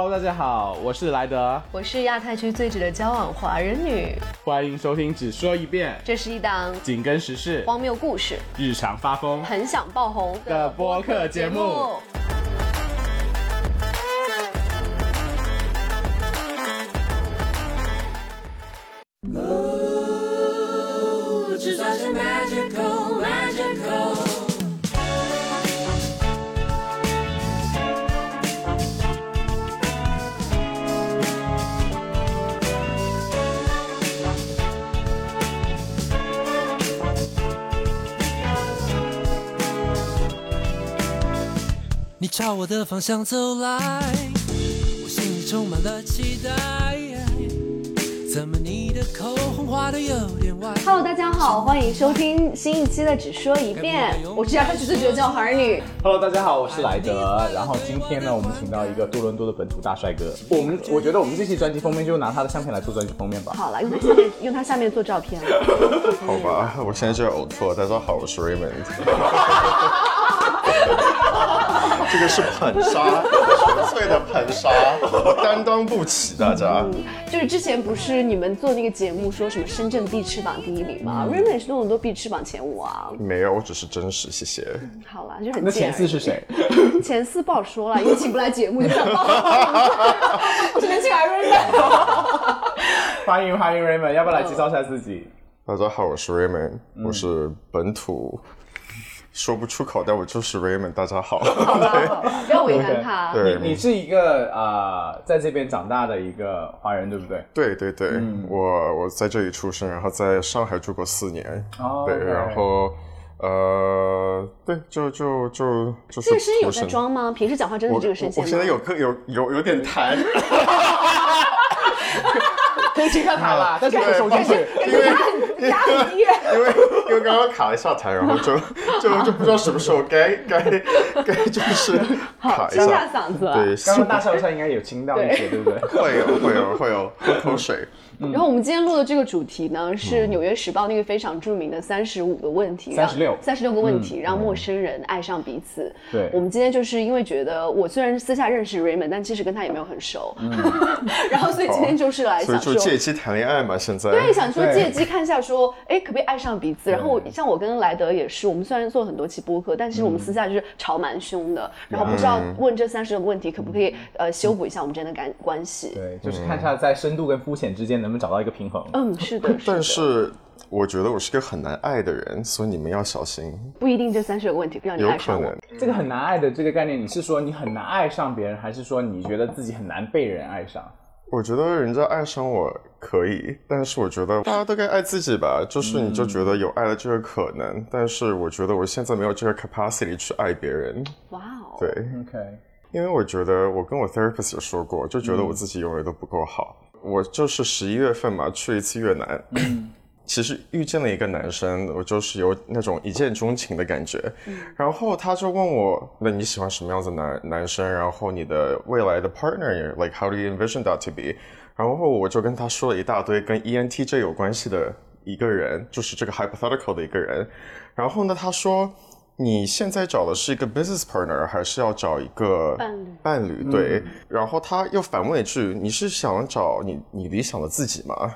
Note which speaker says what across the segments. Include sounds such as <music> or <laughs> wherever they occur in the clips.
Speaker 1: Hello，大家好，我是莱德，
Speaker 2: 我是亚太区最值得交往华人女。
Speaker 1: 欢迎收听只说一遍，
Speaker 2: 这是一档
Speaker 1: 紧跟时事、
Speaker 2: 荒谬故事、
Speaker 1: 日常发疯
Speaker 2: 很想爆红
Speaker 1: 的播客节目。
Speaker 3: 朝我的方向走来，我心里充满了期待。怎么你的口红画的有点歪
Speaker 2: ？Hello，大家好，欢迎收听新一期的《只说一遍》，我是亚太区最觉得叫华人女。
Speaker 1: Hello，大家好，我是莱德。然后今天呢，我们请到一个多伦多的本土大帅哥。我们我觉得我们这期专辑封面就拿他的相片来做专辑封面吧。
Speaker 2: 好了，用他下面用他下面做照片。<laughs>
Speaker 4: 好吧，我现在就要呕吐了。大家好，我是 Raymond。<laughs> 这个是捧杀，纯粹的捧杀，我担当不起，大家。
Speaker 2: 就是之前不是你们做那个节目说什么深圳必吃榜第一名吗？Raymond 是多伦多必吃榜前五啊。
Speaker 4: 没有，我只是真实，谢谢。
Speaker 2: 好了，就很
Speaker 1: 那前四是谁？<laughs>
Speaker 2: 前四不好说了，因为请不来节目，就想报 <laughs> 只能请来 Raymond。
Speaker 1: 欢迎欢迎 Raymond，要不要来介绍一下自己？
Speaker 4: 大家好，我是 Raymond，我是本土。说不出口，但我就是 Raymond。大家好，<laughs>
Speaker 2: 不要为难他。<laughs>
Speaker 4: 对，
Speaker 1: 你是一个呃，在这边长大的一个华人，对不对？
Speaker 4: 对对对，我我在这里出生，然后在上海住过四年。
Speaker 1: 哦，
Speaker 4: 对，然后呃，对，就就就就是。
Speaker 2: 这个声音有在装吗？平时讲话真的是这个声线
Speaker 4: 我现在有个有有有点痰。<laughs>
Speaker 1: 可以去看他了，但是我收进去，
Speaker 2: 因为压很低，<laughs>
Speaker 4: 因为因为刚刚卡了一下台，然后就 <laughs> 就就不知道什么时候该该该就是卡一下。
Speaker 2: 嗓子。
Speaker 4: 对，
Speaker 1: 刚刚大笑一下应该有清到一些，对。不对？<laughs>
Speaker 4: 会有会有会有喝口水。
Speaker 2: 然后我们今天录的这个主题呢，是《纽约时报》那个非常著名的三十五个问题，
Speaker 1: 三十六，
Speaker 2: 三十六个问题，让陌生人爱上彼此。
Speaker 1: 对，
Speaker 2: 我们今天就是因为觉得我虽然私下认识 Raymond，但其实跟他也没有很熟。嗯，然后所以今天就是来想说
Speaker 4: 借机谈恋爱嘛，现在。
Speaker 2: 对，想说借机看一下说，哎，可不可以爱上彼此？然后像我跟莱德也是，我们虽然做很多期播客，但其实我们私下就是吵蛮凶的。然后不知道问这三十个问题，可不可以呃修补一下我们之间的感关系？
Speaker 1: 对，就是看一下在深度跟肤浅之间能不能找到一个平衡。
Speaker 2: 嗯，是的，
Speaker 4: 但是我觉得我是个很难爱的人，所以你们要小心。
Speaker 2: 不一定这三十个问题让你爱上我。
Speaker 1: 这个很难爱的这个概念，你是说你很难爱上别人，还是说你觉得自己很难被人爱上？
Speaker 4: 我觉得人家爱上我可以，但是我觉得大家都该爱自己吧。就是你就觉得有爱的这个可能，但是我觉得我现在没有这个 capacity 去爱别人。
Speaker 2: 哇哦，
Speaker 4: 对
Speaker 1: ，OK，
Speaker 4: 因为我觉得我跟我 therapist 也说过，就觉得我自己永远都不够好。我就是十一月份嘛，去一次越南，<laughs> 其实遇见了一个男生，我就是有那种一见钟情的感觉。然后他就问我，那你喜欢什么样子男男生？然后你的未来的 partner，like how do you envision that to be？然后我就跟他说了一大堆跟 ENTJ 有关系的一个人，就是这个 hypothetical 的一个人。然后呢，他说。你现在找的是一个 business partner，还是要找一个
Speaker 2: 伴侣？
Speaker 4: 伴侣对。然后他又反问一句：“你是想找你你理想的自己吗？”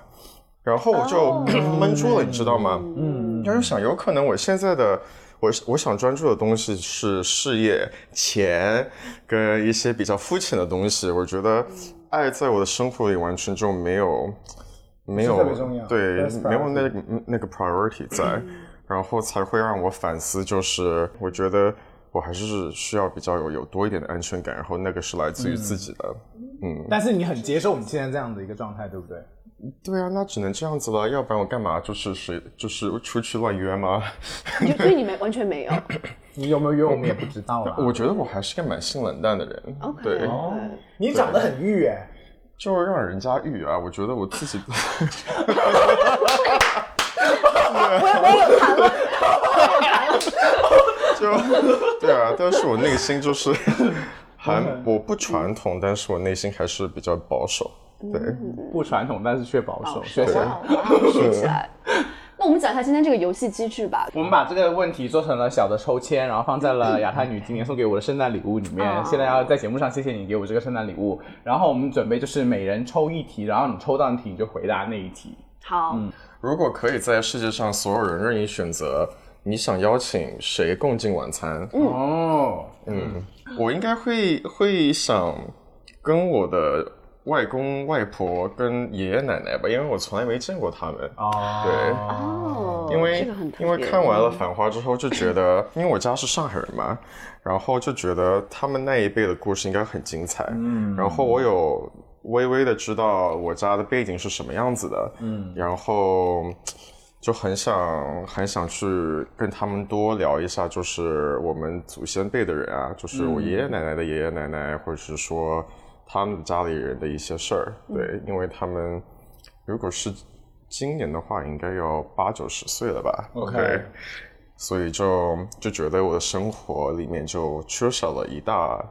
Speaker 4: 然后我就闷住了，你知道吗？嗯。他就想，有可能我现在的我我想专注的东西是事业、钱跟一些比较肤浅的东西。我觉得爱在我的生活里完全就没有没有对没有那那个 priority 在。<clears throat> 然后才会让我反思，就是我觉得我还是需要比较有有多一点的安全感，然后那个是来自于自己的，嗯。
Speaker 1: 但是你很接受你现在这样的一个状态，对不对？
Speaker 4: 对啊，那只能这样子了，要不然我干嘛？就是谁就是出去乱约吗？
Speaker 2: 所以你没完全没有，<laughs>
Speaker 1: 你有没有约我们也不知道啊。
Speaker 4: 我觉得我还是个蛮性冷淡的人。对，
Speaker 1: 你长得很欲哎，
Speaker 4: 就是让人家欲啊。我觉得我自己。
Speaker 2: 我我有谈了，
Speaker 4: 就对啊，但是我内心就是 <laughs> 还我不传统，但是我内心还是比较保守。对，
Speaker 1: 不传统，但是却保守，
Speaker 2: 学起来，学起来。那我们讲一下今天这个游戏机制吧。
Speaker 1: 我们把这个问题做成了小的抽签，然后放在了亚太女今年送给我的圣诞礼物里面。
Speaker 2: 哦
Speaker 1: 现在要在节目上谢谢你给我这个圣诞礼物。然后我们准备就是每人抽一题，然后你抽到的题你就回答那一题。
Speaker 2: 好，
Speaker 4: 如果可以在世界上所有人任意选择，你想邀请谁共进晚餐？
Speaker 1: 哦，
Speaker 4: 嗯，我应该会会想跟我的外公外婆跟爷爷奶奶吧，因为我从来没见过他们。
Speaker 1: 哦，
Speaker 4: 对
Speaker 2: 哦，
Speaker 4: 因为因为看完了《繁花》之后，就觉得，因为我家是上海人嘛，然后就觉得他们那一辈的故事应该很精彩。嗯，然后我有微微的知道我家的背景是什么样子的。嗯，然后就很想很想去跟他们多聊一下，就是我们祖先辈的人啊，就是我爷爷奶奶的爷爷奶奶，或者是说他们家里人的一些事儿。对，因为他们如果是今年的话，应该要八九十岁了吧。
Speaker 1: OK
Speaker 4: 对。所以就就觉得我的生活里面就缺少了一大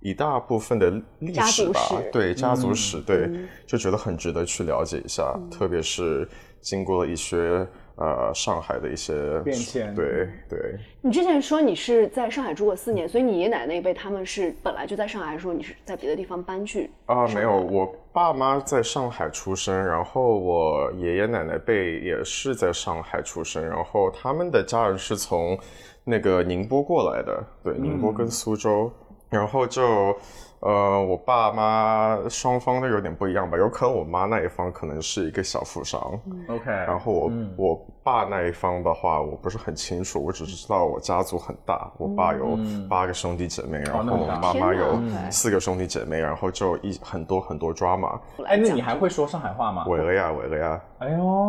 Speaker 4: 一大部分的历史吧。对家族史，对，
Speaker 2: 嗯。
Speaker 4: 就觉得很值得去了解一下，特别是经过了一些呃上海的一些
Speaker 1: 变迁
Speaker 4: 对对，
Speaker 2: 你之前说你是在上海住过四年，所以你爷爷奶奶那一辈他们是本来就在上海，还是说你是在别的地方搬去？
Speaker 4: 啊，没有，我爸妈在上海出生，然后我爷爷奶奶辈也是在上海出生，然后他们的家人是从那个宁波过来的，对，宁波跟苏州，然后就。呃，我爸妈双方都有点不一样吧，有可能我妈那一方可能是一个小富商
Speaker 1: ，OK，
Speaker 4: 然后我、我爸那一方的话，我不是很清楚，我只是知道我家族很大，我爸有八个兄弟姐妹，然后我妈妈有四个兄弟姐妹，然后就一很多很多 drama，
Speaker 1: 哎，那你还会说上海话吗？
Speaker 4: 会了呀，会了呀，
Speaker 1: 哎呦，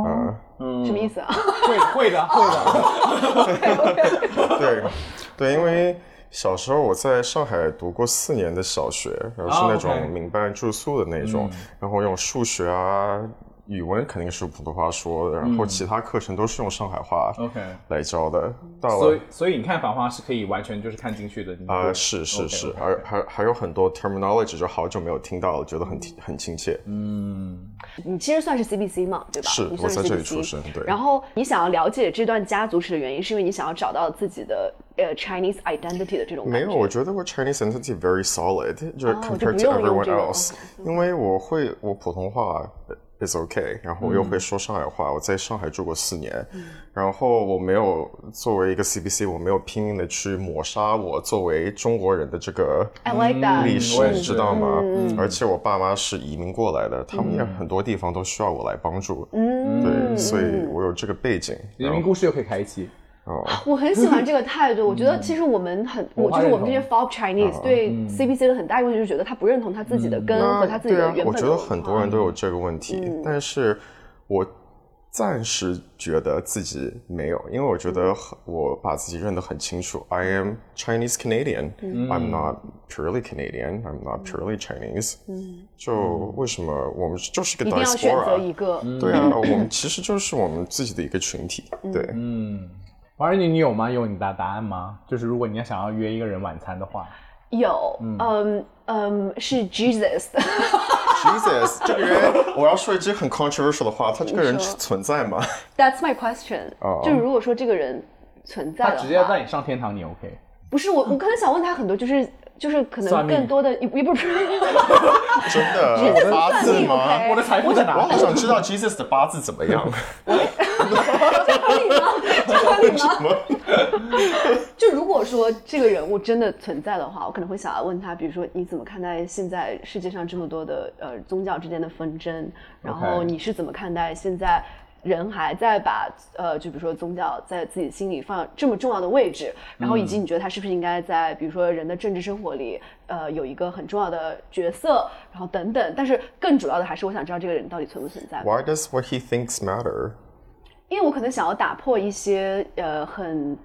Speaker 4: 嗯，
Speaker 2: 什么意思啊？
Speaker 1: 会会的会的。<laughs> <laughs>
Speaker 4: 对对，因为小时候我在上海读过四年的小学，然后是
Speaker 1: 啊
Speaker 4: 那种民办住宿的那种，然后用数学啊。语文肯定是普通话说的，然后其他课程都是用上海话
Speaker 1: OK
Speaker 4: 来教的。到了
Speaker 1: 所以所以你看《繁花》是可以完全就是看进去的。
Speaker 4: 啊、
Speaker 1: 会
Speaker 4: 是是是还还还有很多 terminology 就好久没有听到了，觉得很很亲切。
Speaker 2: 嗯你其实算是 CBC 嘛，对吧？
Speaker 4: 是
Speaker 2: 你算是
Speaker 4: 我在这里出生对
Speaker 2: 然后你想要了解这段家族史的原因，是因为你想要找到自己的呃 Chinese identity 的这种
Speaker 4: 没有，我觉得我 Chinese identity very solid，就是 compared
Speaker 2: 不
Speaker 4: to everyone
Speaker 2: else，OK，
Speaker 4: 因为我会我普通话 is okay，然后我又会说上海话，我在上海住过四年，然后我没有作为一个 CBC，我没有拼命的去抹杀我作为中国人的这个
Speaker 2: I like that
Speaker 4: 历史，你知道吗？而且我爸妈是移民过来的，他们也很多地方都需要我来帮助，
Speaker 2: 嗯，
Speaker 4: 对，所以我有这个背景。
Speaker 1: 移民故事又可以开一期。
Speaker 2: 我很喜欢这个态度。我觉得其实我们很，我就是我们这些 folk Chinese 对 CBC 的很大一个问题，就是觉得他不认同他自己的根和他自己
Speaker 4: 对啊
Speaker 2: 的原，本
Speaker 4: 我觉得很多人都有这个问题，
Speaker 2: 嗯
Speaker 4: 但是我暂时觉得自己没有，因为我觉得
Speaker 2: 嗯
Speaker 4: 很我把自己认得很清楚。I am Chinese Canadian.
Speaker 2: 嗯
Speaker 4: I'm not purely Canadian. I'm not purely Chinese. 就为什么我们就是个
Speaker 2: 嗯一定要选择一
Speaker 4: diaspora？
Speaker 2: 个。
Speaker 4: 对啊，我们其实就是我们自己的一个群体。
Speaker 2: 对嗯
Speaker 4: 对，
Speaker 1: 王仁妮，你有吗？有你的答案吗？就是如果你要想要约一个人晚餐的话，
Speaker 2: 有，嗯嗯，是
Speaker 4: Jesus，Jesus <laughs> 这个人，我要说一句很 controversial 的话，他这个人存在吗
Speaker 2: ？That's my question。
Speaker 4: 哦
Speaker 2: 就是如果说这个人存在的
Speaker 1: 他直接带，你上天堂，你 OK？
Speaker 2: 不是我，我可能想问他很多，就是就是可能更多的也不也不是。<laughs>
Speaker 4: 真的？<laughs> 八字吗？
Speaker 1: 我的财富在哪
Speaker 4: 我？好想知道 Jesus 的八字怎么样。<laughs>
Speaker 2: 就如果说这个人物真的存在的话，我可能会想要问他，比如说你怎么看待现在世界上这么多的呃宗教之间的纷争，然后你是怎么看待现在人还在把呃就比如说宗教在自己心里放这么重要的位置，然后以及你觉得他是不是应该在比如说人的政治生活里呃有一个很重要的角色，然后等等。但是更主要的还是我想知道这个人到底存不存在。
Speaker 4: Why does what he thinks matter？
Speaker 2: 因为我可能想要打破一些呃很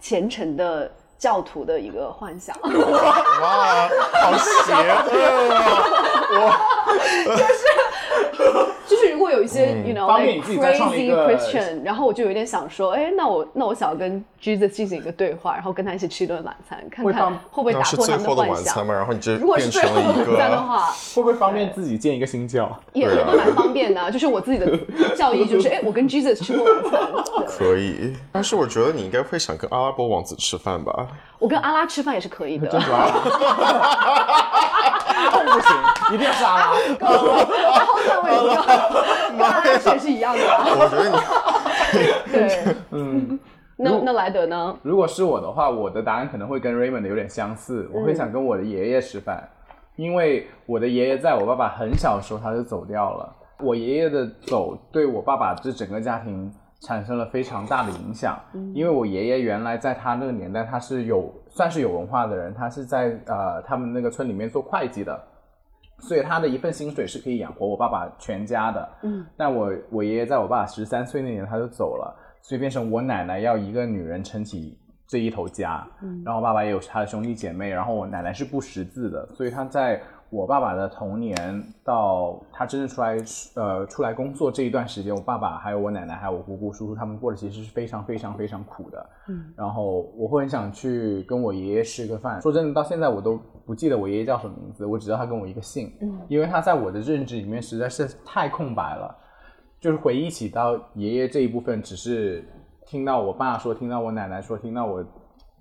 Speaker 2: 虔诚的教徒的一个幻想。<laughs>
Speaker 4: 哇，好邪恶啊！
Speaker 2: 就是就是如果有一些、you know
Speaker 1: 方便
Speaker 2: like
Speaker 1: 你自己再创立
Speaker 2: crazy Christian，然后我就有点想说，哎，那我那我想要跟 Jesus 进行一个对话，然后跟他一起吃一顿晚餐，看看
Speaker 1: 会
Speaker 2: 不会打破他们
Speaker 4: 最后的
Speaker 2: 幻想。
Speaker 4: 晚餐吗？然后你就
Speaker 2: 如果是
Speaker 4: 变成了一
Speaker 2: 最后的晚餐的
Speaker 4: 个，
Speaker 2: 话，
Speaker 1: 会不会方便自己建一个新教？
Speaker 2: 也也蛮方便的啊。就是我自己的教义就是，哎，<laughs> 我跟 Jesus 吃过晚餐。
Speaker 4: 可以。但是我觉得你应该会想跟阿拉伯王子吃饭吧？
Speaker 2: 我跟阿拉吃饭也是可以的。<laughs>
Speaker 1: 真的吗？不行，一定要是阿拉。
Speaker 2: 然后呢，我也知道，跟阿拉吃也是一样的啊。
Speaker 4: 我觉得你 <laughs>
Speaker 2: 对，嗯，那那莱德呢？
Speaker 1: 如果是我的话，我的答案可能会跟 Raymond 有点相似，我会想跟我的爷爷吃饭，因为我的爷爷在我爸爸很小的时候他就走掉了。我爷爷的走对我爸爸这整个家庭产生了非常大的影响，因为我爷爷原来在他那个年代他是有算是有文化的人，他是在呃他们那个村里面做会计的。所以他的一份薪水是可以养活我爸爸全家的。嗯，但我我爷爷在我爸爸十三岁那年他就走了，所以变成我奶奶要一个女人撑起这一头家。嗯，然后我爸爸也有他的兄弟姐妹，然后我奶奶是不识字的，所以他在我爸爸的童年到他真正出来呃出来工作这一段时间，我爸爸还有我奶奶还有我姑姑叔叔他们过得其实是非常非常非常苦的。嗯，然后我会很想去跟我爷爷吃个饭。说真的，到现在我都不记得我爷爷叫什么名字，我只知道他跟我一个姓。嗯，因为他在我的认知里面实在是太空白了，就是回忆起到爷爷这一部分，只是听到我爸说，听到我奶奶说，听到我。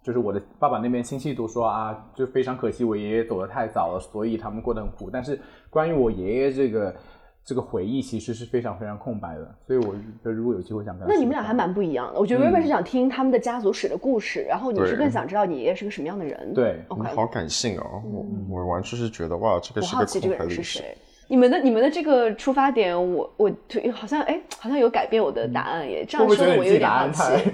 Speaker 1: 就是我的爸爸那边亲戚都说啊，就非常可惜我爷爷走得太早了，所以他们过得很苦。但是关于我爷爷这个这个回忆，其实是非常非常空白的。所以我觉得如果有机会想跟他
Speaker 2: 那你们俩还蛮不一样的。我觉得 Raymond 是想听他们的家族史的故事，然后你是更想知道你爷爷是个什么样的人。
Speaker 1: 对
Speaker 2: ，OK
Speaker 4: 你。好感性哦，我我完全是觉得哇，这个
Speaker 2: 我
Speaker 4: 是个
Speaker 2: 好奇这个
Speaker 4: 空白历史。
Speaker 2: 你们的你们的这个出发点，我我好像哎，好像有改变我的答案耶。这样说的我有点好奇。<laughs>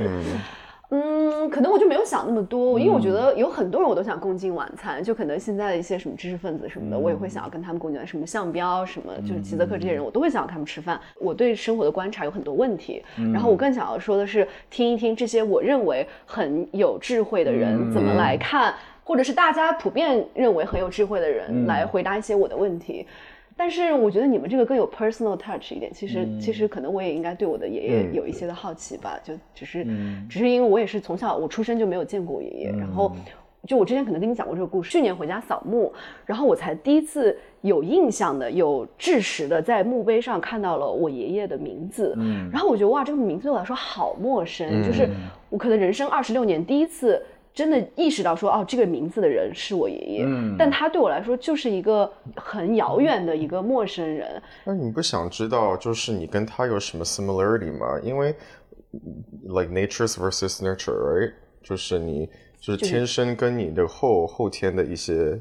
Speaker 2: 嗯，可能我就没有想那么多，因为我觉
Speaker 1: 嗯
Speaker 2: 得有很多人我都想共进晚餐，就可能现在的一些什么知识分子什么的，我也会
Speaker 1: 嗯
Speaker 2: 想要跟他们共进晚餐，什么项标什么，就是齐泽克这些人，我都会想要他们吃饭。我对生活的观察有很多问题，然后我更想要说的是，听一听这些我认为很有智慧的人怎么来看，或者是大家普遍认为很有智慧的人来回答一些我的问题。但是我觉得你们这个更有 personal touch 一点，其实、其实可能我也应该对我的爷爷有一些的好奇吧，就只是、只是因为我也是从小我出生就没有见过我爷爷，然后就我之前可能跟你讲过这个故事，去年回家扫墓，然后我才第一次有印象的、有知识的在墓碑上看到了我爷爷的名字，然后我觉得哇，这个名字对我来说好陌生，就是我可能人生二十六年第一次。真的意识到说，哦，这个名字的人是我爷爷，嗯但他对我来说就是一个很遥远的一个陌生人。
Speaker 4: 那你不想知道，就是你跟他有什么 similarity 吗？因为 like nature's versus nurture，right？就是你就是天生跟你的后后天的一些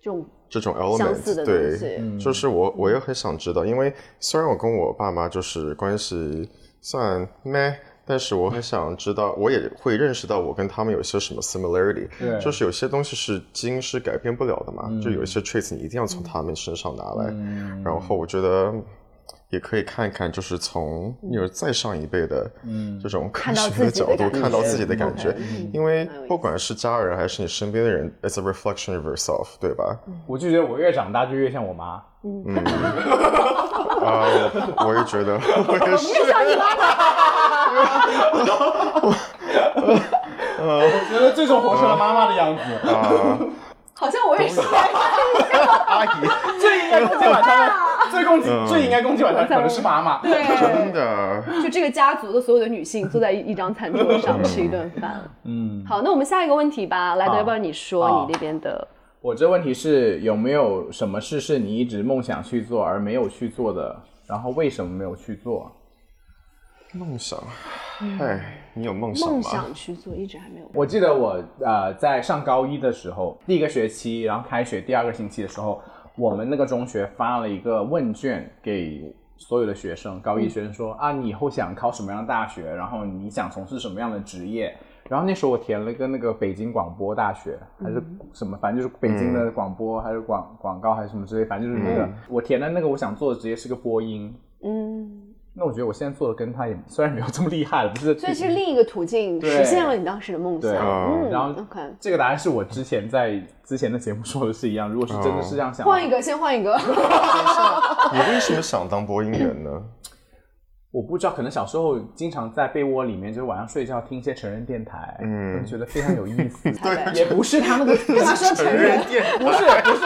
Speaker 2: 这种
Speaker 4: 这种
Speaker 2: 相似
Speaker 4: element，
Speaker 2: 的东
Speaker 4: 对
Speaker 2: 西，
Speaker 4: 就是我我也很想知道，因为虽然我跟我爸妈就是关系算咩。但是我很想知道，我也会认识到我跟他们有些什么 similarity，
Speaker 1: 对。
Speaker 4: 就是有些东西是基因是改变不了的嘛，就有一些 traits 你一定要从他们身上拿来。然后我觉得也可以看一看，就是从有再上一辈的这种科
Speaker 2: 看到
Speaker 4: 学的角度
Speaker 2: 自己的感觉
Speaker 4: 看到自己的感觉因为不管是家人还是你身边的人，it's a reflection of yourself，对吧？
Speaker 1: 我就觉得我越长大就越像我妈。嗯。<laughs>
Speaker 4: 啊，我也觉得，我也是。
Speaker 1: 我觉得这种活成了妈妈的样子，
Speaker 4: 啊，
Speaker 2: 好像我也是。
Speaker 4: 阿姨，
Speaker 1: 最应该攻击晚餐的，最攻击最应该攻击晚餐可能是妈妈。
Speaker 2: 对，
Speaker 4: 真的，
Speaker 2: 就这个家族的所有的女性坐在一一张餐桌上吃一顿饭。嗯，好，那我们下一个问题吧。来要不然你说你那边的？
Speaker 1: 我这问题是有没有什么事是你一直梦想去做而没有去做的？然后为什么没有去做？
Speaker 4: 梦想，哎，你有梦想吗
Speaker 2: 梦
Speaker 4: 吗？
Speaker 2: 想去做，一直还没有。
Speaker 1: 我记得我呃在上高一的时候，第一个学期，然后开学第二个星期的时候，我们那个中学发了一个问卷给所有的学生，高一学生说、啊，你以后想考什么样的大学？然后你想从事什么样的职业？然后那时候我填了一个那个北京广播大学，还是什么，反正就是北京的广播，还是广广告还是什么之类，反正就是那个、我填的那个我想做的职业是个播音。
Speaker 2: 嗯，
Speaker 1: 那我觉得我现在做的跟他也虽然没有这么厉害了，不是，
Speaker 2: 所以是另一个途径实现了你当时的梦想。
Speaker 1: 对
Speaker 2: 嗯，
Speaker 1: 然后
Speaker 2: OK，
Speaker 1: 这个答案是我之前在之前的节目说的是一样。如果是真的是这样想，
Speaker 2: 换一个，先换一个。<laughs>
Speaker 4: 你为什么想当播音员呢？
Speaker 1: 我不知道，可能小时候经常在被窝里面，就是晚上睡觉听一些成人电台，嗯，觉得非常有意思。<laughs>
Speaker 2: 对
Speaker 1: 也不是他那个，
Speaker 2: 干嘛说成人？
Speaker 4: 电
Speaker 1: 不是不是，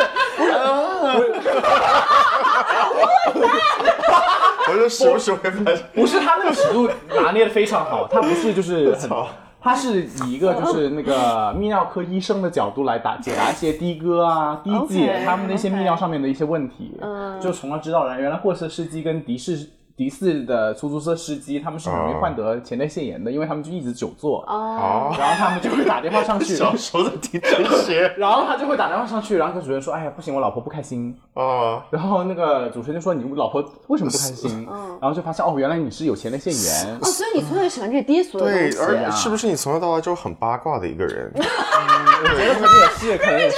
Speaker 1: <laughs>
Speaker 4: 我说时不时会发现，
Speaker 1: 不是他那个尺度拿捏的非常好，他不是就是很，<laughs> 他是以一个就是那个泌尿科医生的角度来答解答一些的哥啊、的姐他们那些泌尿上面的一些问题，
Speaker 2: 嗯
Speaker 1: 就从而知道了原来货车司机跟的士。的士的出租车司机，他们是很容易患得前列腺炎的，因为他们就一直久坐，
Speaker 2: 哦，
Speaker 1: 然后他们就会打电话上去，
Speaker 4: 小时候的听这些
Speaker 1: 然后他就会打电话上去，然后跟主持人说：“哎呀，不行，我老婆不开心。”
Speaker 4: 啊，
Speaker 1: 然后那个主持人就说：“你老婆为什么不开心？”
Speaker 2: 嗯
Speaker 1: 然后就发现哦，原来你是有前列腺炎。
Speaker 2: 哦，所以你从小就喜欢这些低俗的
Speaker 4: 对，
Speaker 2: 东西。
Speaker 4: 而是不是你从小到大就很八卦的一个人？<laughs>
Speaker 1: 我觉得可能也是，可能也是。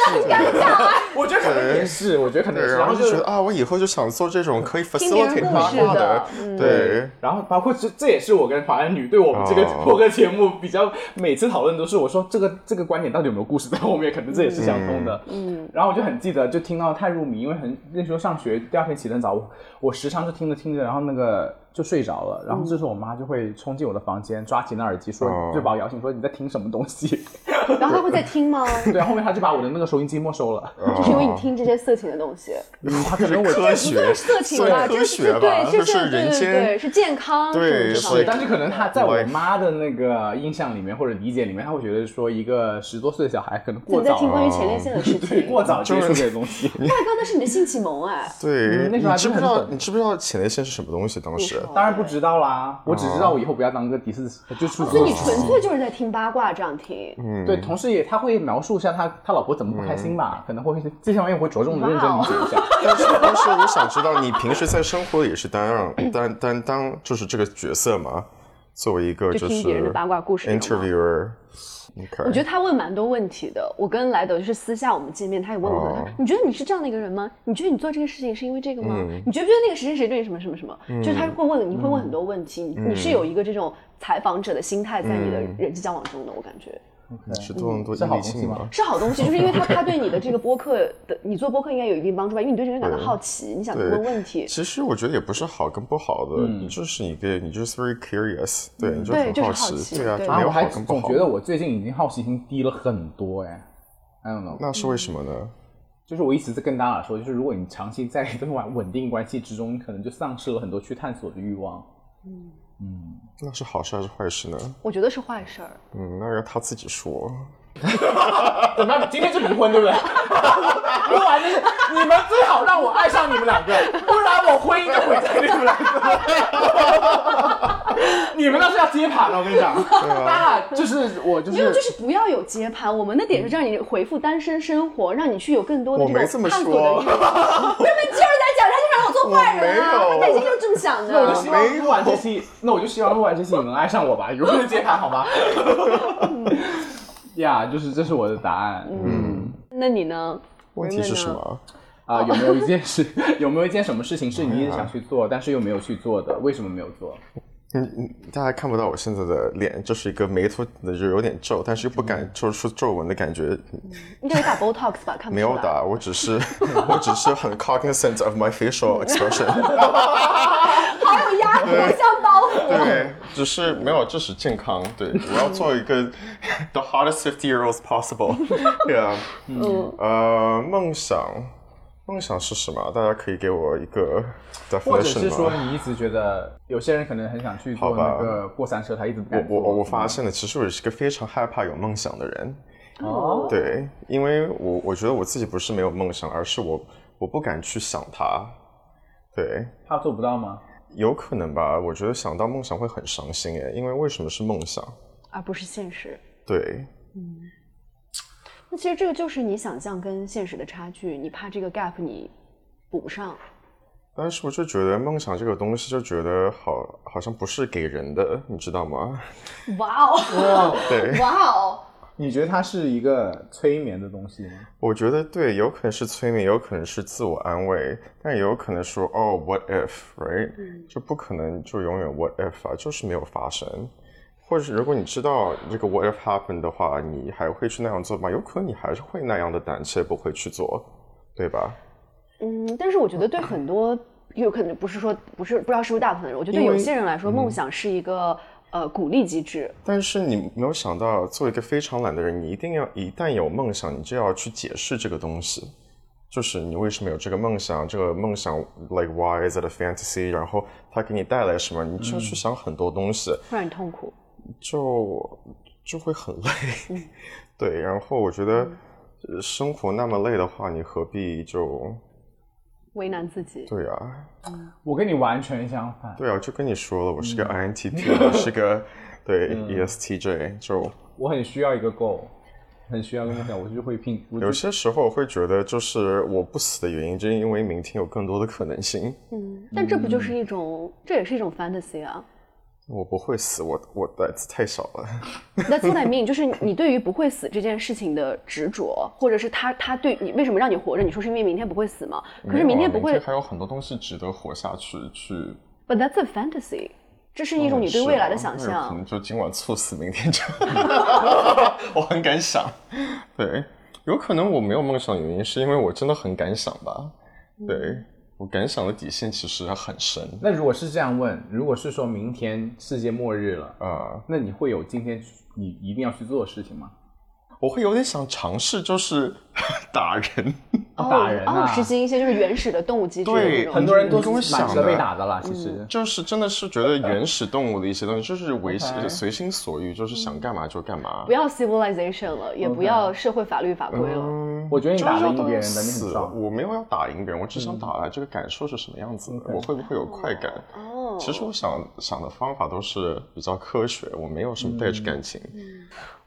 Speaker 1: <laughs> 我觉得可能也是，我觉得可能也，是。
Speaker 4: 然后
Speaker 1: 就
Speaker 4: 就觉得啊，我以后就想做这种可以
Speaker 2: 听别人
Speaker 4: facilitate
Speaker 2: 故
Speaker 4: 八卦的，
Speaker 2: 嗯。
Speaker 4: 对，
Speaker 1: 然后包括这这也是我跟华安女对我们这个
Speaker 4: 哦。
Speaker 1: 播客节目比较每次讨论都是我说这个这个观点到底有没有故事在后面，可能这也是相通的。嗯，然后我就很记得就听到太入迷，因为很那时候上学第二天起得很早，我我时常就听着听着，然后那个就睡着了，然后这时候我妈就会冲进我的房间，抓起那耳机说，
Speaker 4: 哦。
Speaker 1: 就把我摇醒说你在听什么东西？<laughs>
Speaker 2: 然后他会在听吗？
Speaker 1: 对，后面他就把我的那个收音机没收了。<laughs>
Speaker 2: 就是因为你听这些色情的东西，
Speaker 1: 嗯，他可能我
Speaker 4: 科学
Speaker 2: 色情吧，
Speaker 4: 科
Speaker 2: 就是
Speaker 4: 学吧
Speaker 2: 对，就
Speaker 4: 这是人
Speaker 2: 对对
Speaker 4: 间
Speaker 2: 对，是健康
Speaker 4: 对
Speaker 1: 但是可能他在我妈的那个印象里面或者理解里面，他会觉得说一个十多岁的小孩可能过早
Speaker 2: 听关于前列腺的事情。<laughs>
Speaker 1: 过早接触这些东西。
Speaker 2: 大哥，那是你的性启蒙哎，
Speaker 4: 对，
Speaker 1: 那时候
Speaker 4: 知不知道？
Speaker 1: 真的很
Speaker 4: 你知不知道前列腺是什么东西？当时
Speaker 1: 当然不知道啦，我只知道我以后不要当个第四，就出
Speaker 2: 所以你纯粹就是在听八卦这样听。
Speaker 4: 嗯
Speaker 1: 对，同时也他会描述一下他他老婆怎么不开心吧，可能会这些方面我会着重的认真理解一下。<laughs>
Speaker 4: 但是但是我想知道，你平时在生活里也是担任担担当就是这个角色吗？作为一个
Speaker 2: 就是听别人的八卦故事
Speaker 4: interviewer，OK，
Speaker 2: 我觉得他问蛮多问题的。我跟莱德就是私下我们见面，他也问我
Speaker 4: 哦，
Speaker 2: 你觉得你是这样的一个人吗？你觉得你做这个事情是因为这个吗？
Speaker 4: 嗯
Speaker 2: 你觉不觉得那个谁谁谁对你什么什么什么？就是他会问，你会问很多问题，你你是有一个这种采访者的心态在你的人际交往中的，我感觉。
Speaker 4: 你是多伦多
Speaker 1: 是好东西吗？
Speaker 2: 是好东西，就是因为他他对你的这个 <laughs> 播客的，你做播客应该有一定帮助吧？因为你对这个人感到好奇，你想
Speaker 4: 对
Speaker 2: 问问题，
Speaker 4: 其实我觉得也不是好跟不好的，你就是一个，你就是 very curious，对，你就
Speaker 2: 是
Speaker 4: 很好
Speaker 2: 好奇
Speaker 4: 对啊，
Speaker 1: 我还
Speaker 4: 好跟不好
Speaker 1: 总觉。得我最近已经好奇心低了很多哎，I don't know。
Speaker 4: 那是为什么呢？
Speaker 1: 就是我一直在跟大家说，就是如果你长期在一段稳稳定关系之中，你可能就丧失了很多去探索的欲望。
Speaker 4: 那是好事还是坏事呢？
Speaker 2: 我觉得是坏事儿。
Speaker 4: 嗯，那让他自己说。
Speaker 1: 怎么样？今天就离婚对不对？不完就是你们最好让我爱上你们两个，不然我婚姻就毁在你们两个。<laughs> 你们那是要接盘了，我跟你讲。<laughs> 那 <laughs> 就是我就
Speaker 2: 没有，
Speaker 1: 是
Speaker 2: 就是不要有接盘。我们的点是让你回复单身生活，让你去有更多的
Speaker 4: 我没这
Speaker 2: 种探索的
Speaker 4: 说
Speaker 2: 欲望。妹妹就是在讲，他就让我做坏人啊！他内心就是这么想
Speaker 1: 那我就。希望录完这期，那我就希望录完这期你能爱上我吧，有人接盘好吗？呀，就是这是我的答案。嗯。
Speaker 2: 那你呢？
Speaker 4: 问题是什么？
Speaker 1: 啊、有没有一件事，有没有一件什么事情是你一直想去做，但是又没有去做的？为什么没有做？
Speaker 4: 嗯嗯，大家看不到我现在的脸，就是一个眉头的就有点皱，但是又不敢皱出皱纹的感觉。
Speaker 2: 应该有打 Botox 吧？看。
Speaker 4: 没有打，我只是我只是很 cognizant of my facial expression。<laughs>
Speaker 2: 好有压力，像包袱。
Speaker 4: 对，只是没有，这是健康。对，我要做一个 <laughs> the hottest fifty year olds possible。<laughs> 对啊，
Speaker 2: 嗯，
Speaker 4: 呃，梦想，梦想是什么？大家可以给我一个 <laughs>
Speaker 1: 或者是说？你一直觉得有些人可能很想去做
Speaker 4: 好吧
Speaker 1: 那个过山车，他一直不敢做。
Speaker 4: 我我我发现了，其实我是一个非常害怕有梦想的人。
Speaker 1: 哦，
Speaker 4: 对，因为我我觉得我自己不是没有梦想，而是我我不敢去想它。对，
Speaker 1: 怕做不到吗？
Speaker 4: 有可能吧。我觉得想到梦想会很伤心诶，因为为什么是梦想？
Speaker 2: 而不是现实。
Speaker 4: 对，
Speaker 2: 那其实这个就是你想象跟现实的差距，你怕这个 gap 你补不上。
Speaker 4: 但是我就觉得梦想这个东西，就觉得好好像不是给人的，你知道吗？
Speaker 2: 哇哦，
Speaker 4: 对，
Speaker 2: 哇哦，
Speaker 1: 你觉得它是一个催眠的东西吗？
Speaker 4: 我觉得对，有可能是催眠，有可能是自我安慰，但也有可能说哦，what if，right？、就不可能就永远 what if 啊，就是没有发生。或者是如果你知道这个 what if happened 的话，你还会去那样做吗？有可能你还是会那样的胆怯，不会去做，对吧？
Speaker 2: 嗯，但是我觉得对很多有可能不是说不是不知道是不是大部分人，我觉得对有些人来说，梦想是一个呃鼓励机制。
Speaker 4: 但是你没有想到，作为一个非常懒的人，你一定要一旦有梦想，你就要去解释这个东西，就是你为什么有这个梦想，这个梦想 like why is it a fantasy，然后它给你带来什么，你就去想很多东西，
Speaker 2: 会让你痛苦。
Speaker 4: 就就会很累。<laughs> 对，然后我觉得、呃生活那么累的话，你何必就
Speaker 2: 为难自己。
Speaker 4: 对啊，
Speaker 1: 我跟你完全相反。
Speaker 4: 对啊，就跟你说了，我是个 INTP，、<laughs> 我是个对、ESTJ，就。
Speaker 1: 我很需要一个 goal，很需要跟你讲，我就会拼。
Speaker 4: 有些时候我会觉得，就是我不死的原因，就是因为明天有更多的可能性。
Speaker 2: 嗯，但这不就是一种，这也是一种 fantasy 啊。
Speaker 4: 我不会死，我我胆子太小了。
Speaker 2: That's what I mean，就是你对于不会死这件事情的执着，或者是他他对你为什么让你活着？你说是因为明天不会死吗？可是明天不会
Speaker 4: 还有很多东西值得活下去。去
Speaker 2: ，，But that's a fantasy，这是一种你对未来的想
Speaker 4: 是啊可
Speaker 2: 象。
Speaker 4: 能就今晚猝死，明天就。<laughs> <laughs> 我很敢想，对，有可能我没有梦想的原因是因为我真的很敢想吧。对我感想的底线其实很深。
Speaker 1: 那如果是这样问，如果是说明天世界末日了，
Speaker 4: 啊、
Speaker 1: 那你会有今天你一定要去做的事情吗？
Speaker 4: 我会有点想尝试，就是 <laughs> 打人。
Speaker 2: 哦
Speaker 1: 打人啊
Speaker 2: 哦，实行一些就是原始的动物机制
Speaker 4: 对。
Speaker 1: 很多人都
Speaker 4: 你跟我想的
Speaker 1: 被打的了，其实。
Speaker 4: 就是真的是觉得原始动物的一些东西，就是为随心所欲，就是想干嘛就干嘛
Speaker 2: 不。要 civilization 了，也不要社会法律法规了。
Speaker 4: 嗯，
Speaker 1: 我觉得你打得赢别人的，你
Speaker 4: 死
Speaker 1: 很壮。
Speaker 4: 我没有要打赢别人，我只想打来这个感受是什么样子的，我会不会有快感？
Speaker 2: 哦，
Speaker 4: 其实我想想的方法都是比较科学，我没有什么带着感情。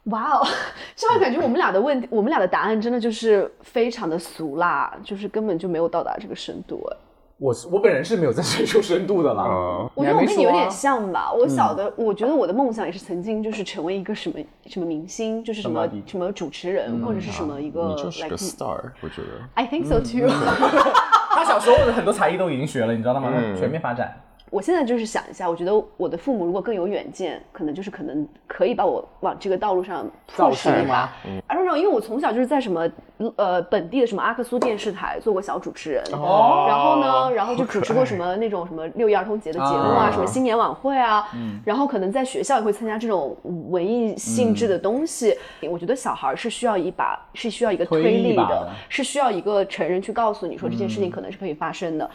Speaker 2: 哇哦，这样感觉我们俩的问题，我们俩的答案真的就是非常的俗辣，就是根本就没有到达这个深度。哎，
Speaker 1: 我我本人是没有在追求深度的啦。
Speaker 4: 呃，
Speaker 2: 我觉得我跟你有点像吧。我小的，我觉得我的梦想也是曾经就是成为一个什么什么明星，就是什么什么主持人，或者是什么一个
Speaker 4: 你就是个
Speaker 2: like。
Speaker 4: star，我觉得。
Speaker 2: I think so too。<laughs>
Speaker 1: 他小时候的很多才艺都已经学了，你知道吗？
Speaker 4: 嗯
Speaker 1: 全面发展。
Speaker 2: 我现在就是想一下，我觉得我的父母如果更有远见，可能就是可能可以把我往这个道路上
Speaker 1: 造
Speaker 2: 促使一把
Speaker 1: 势吗。
Speaker 2: I don't know，因为我从小就是在什么呃本地的什么阿克苏电视台做过小主持人，
Speaker 1: 哦
Speaker 2: 然后呢，然后就主持过什么那种什么六一儿童节的节目啊，
Speaker 1: 啊
Speaker 2: 什么新年晚会啊，嗯然后可能在学校也会参加这种文艺性质的东西。我觉得小孩是需要一把，是需要一个
Speaker 1: 推
Speaker 2: 推力的，是需要一个成人去告诉你说这件事情可能是可以发生的。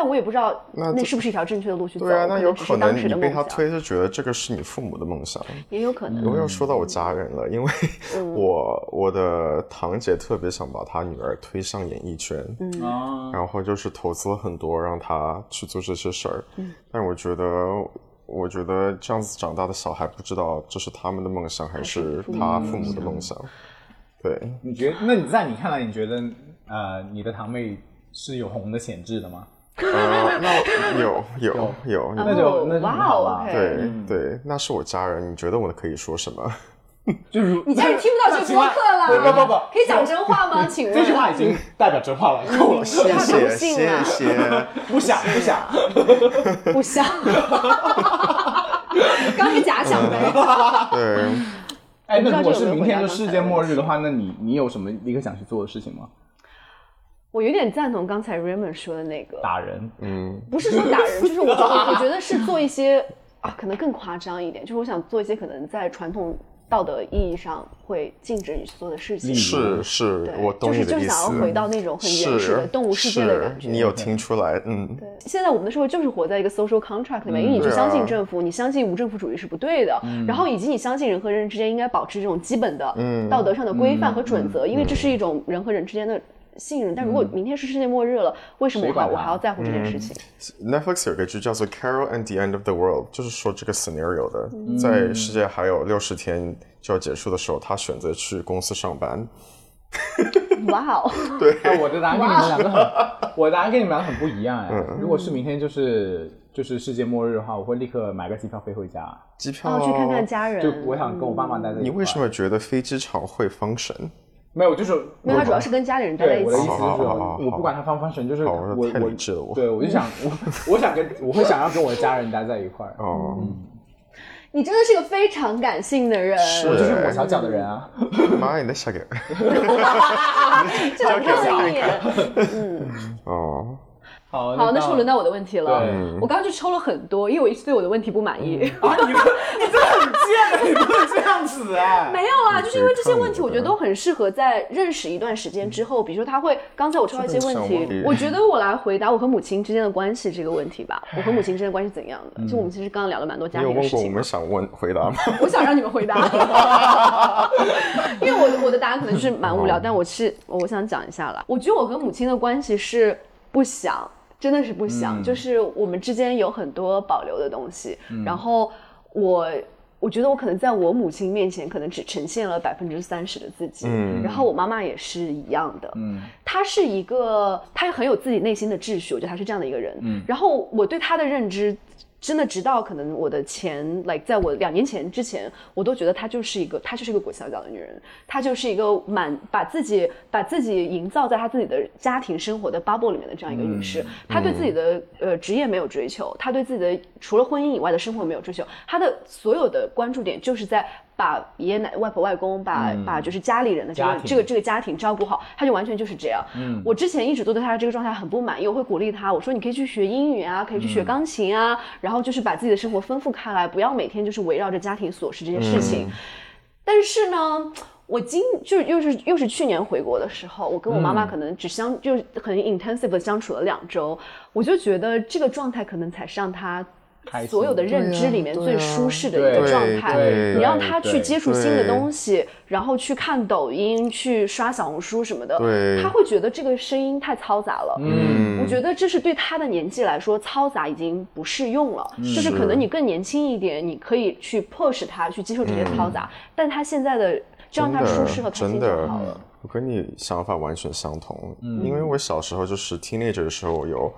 Speaker 2: 但我也不知道
Speaker 4: 那
Speaker 2: 那是不是一条正确的路去走，
Speaker 4: 对啊，那有
Speaker 2: 可能
Speaker 4: 你被他推，就觉得这个是你父母的梦想。
Speaker 2: 也有可能。
Speaker 4: 我又说到我家人了，因为我我的堂姐特别想把她女儿推向演艺圈，
Speaker 1: 嗯，
Speaker 4: 然后就是投资了很多让她去做这些事儿。但我觉得，我觉得这样子长大的小孩不知道这是他们的梦想还是他父母的梦想。对，
Speaker 1: 你觉得？那你在你看来，你觉得呃，你的堂妹是有红的潜质的吗？
Speaker 4: 呃，那 <laughs> 有有有，
Speaker 1: 那就那就
Speaker 2: 哇哦
Speaker 4: 对对，那是我家人，你觉得我可以说什么？<laughs>
Speaker 1: 就是
Speaker 2: 你家人听不到这个播客
Speaker 1: 了不不，不，
Speaker 2: 可以讲真话吗？请问
Speaker 1: 这句话已经代表真话了，够了。
Speaker 4: 谢谢谢谢。
Speaker 1: 不 <laughs> 想不想，
Speaker 2: 不想，刚是假想呗。
Speaker 4: 对，
Speaker 1: 哎，那如果是明天的
Speaker 2: 有没有回答刚才
Speaker 1: 世界末日的话，那你你有什么一个想去做的事情吗？
Speaker 2: 我有点赞同刚才 Raymond 说的那个，
Speaker 1: 打人，
Speaker 4: 嗯，
Speaker 2: 不是说打人，<laughs> 就是我觉得我觉得是做一些啊，可能更夸张一点，就是我想做一些可能在传统道德意义上会禁止你去做的事情。
Speaker 4: 是是，我懂
Speaker 2: 就是
Speaker 4: 你的意思。
Speaker 2: 就想要回到那种很原始的动物世界的感觉
Speaker 4: 你有听出来？嗯，对
Speaker 2: 现在我们的社会就是活在一个 social contract 里面，因为你去
Speaker 4: 对啊
Speaker 2: 相信政府，你相信无政府主义是不对的，然后以及你相信人和人之间应该保持这种基本的道德上的规范和准则，因为这是一种人和人之间的信任。但如果明天是世界末日了，为什么我还要在乎这件事情
Speaker 4: ？Netflix 有个剧叫做《Carol and the End of the World》，就是说这个 scenario 的，
Speaker 2: 嗯
Speaker 4: 在世界还有六十天就要结束的时候，他选择去公司上班。
Speaker 2: 哇哦，
Speaker 1: 对，<laughs> 我的答案跟你们两个很，我的答案跟你们两个很不一样哎。
Speaker 2: 嗯
Speaker 1: 如果是明天就是就是世界末日的话，我会立刻买个机票飞回家，
Speaker 4: 机票
Speaker 2: 哦，去看看家人。
Speaker 1: 就我想跟我爸妈待在一块。
Speaker 4: 你为什么觉得飞机场会 function？
Speaker 1: 没有？就是
Speaker 2: 没有他主要是跟家里人待在一起
Speaker 1: 我的意思就是我不管他方不方神，就是我
Speaker 4: 我
Speaker 1: 对我就想我我想跟我会想要跟我的家人待在一块儿。
Speaker 4: 哦，
Speaker 2: 你真的是个非常感性的人，
Speaker 1: 我就是抹小脚的人啊。<laughs>
Speaker 4: 妈，你的小给 <laughs>
Speaker 2: 这种特点。
Speaker 4: 哦，
Speaker 1: 好，
Speaker 2: 好，那是
Speaker 1: 到
Speaker 2: 轮到我的问题了。我刚刚就抽了很多，因为我一直对我的问题不满意。
Speaker 1: 啊，你不 <laughs> 你真的很贱，你不能这样子哎。<laughs>
Speaker 2: 没有啊，就是因为这些问题，我觉得都很适合在认识一段时间之后，比如说他会，刚才我抽到一些问题，我觉得我来回答我和母亲之间的关系这个问题吧。我和母亲之间的关系怎样的？就我们其实刚刚聊了蛮多家
Speaker 4: 你有
Speaker 2: 庭的事情嘛
Speaker 4: 问过我们。想问回答吗？<laughs>
Speaker 2: 我想让你们回答，因为我的我的答案可能就是蛮无聊，但我是我想讲一下啦。我觉得我和母亲的关系是不想，真的是不想，就是我们之间有很多保留的东西，然后我。我觉得我可能在我母亲面前，可能只呈现了百分之三十的自己，
Speaker 4: 嗯。
Speaker 2: 然后我妈妈也是一样的，嗯，她是一个，她很有自己内心的秩序，我觉得她是这样的一个人，嗯，然后我对她的认知真的直到可能我的前，like 在我两年前之前，我都觉得她就是一个，她就是一个裹小脚的女人，她就是一个满把自己把自己营造在她自己的家庭生活的 bubble 里面的这样一个女士。她对自己的呃职业没有追求，她对自己的除了婚姻以外的生活没有追求，她的所有的关注点就是在。把爷爷奶外婆外公，把、把就是家里人的这个
Speaker 1: 家
Speaker 2: 这个这个家庭照顾好，他就完全就是这样。嗯，我之前一直都对他的这个状态很不满意，我会鼓励他，我说你可以去学英语啊，可以去学钢琴啊，然后就是把自己的生活丰富开来，不要每天就是围绕着家庭琐事这些事情。但是呢，我今就是又是又是去年回国的时候，我跟我妈妈可能只相、就是很 intensive 的相处了两周，我就觉得这个状态可能才是让她
Speaker 1: 开心
Speaker 2: 所有的认知里面最舒适的一个状态。你让他去接触新的东西，然后去看抖音、去刷小红书什么的，他会觉得这个声音太嘈杂了。
Speaker 1: 嗯
Speaker 2: 我觉得这是对他的年纪来说，嘈杂已经不适用了。
Speaker 1: 嗯
Speaker 2: 就是可能你更年轻一点，你可以去 push 他去接受这些嘈杂，但他现在的这样他舒适和开心就
Speaker 4: 真的
Speaker 2: 好了。
Speaker 4: 我跟你想法完全相同，
Speaker 1: 嗯
Speaker 4: 因为我小时候就是 teenager 的时候有有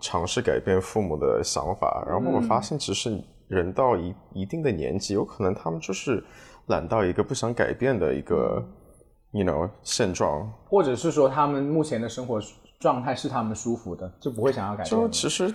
Speaker 4: 尝试改变父母的想法，然后我发现其实人到一一定的年纪，有可能他们就是懒到一个不想改变的一个，you know 现状。
Speaker 1: 或者是说他们目前的生活状态是他们舒服的，就不会想要改变
Speaker 4: 就。其实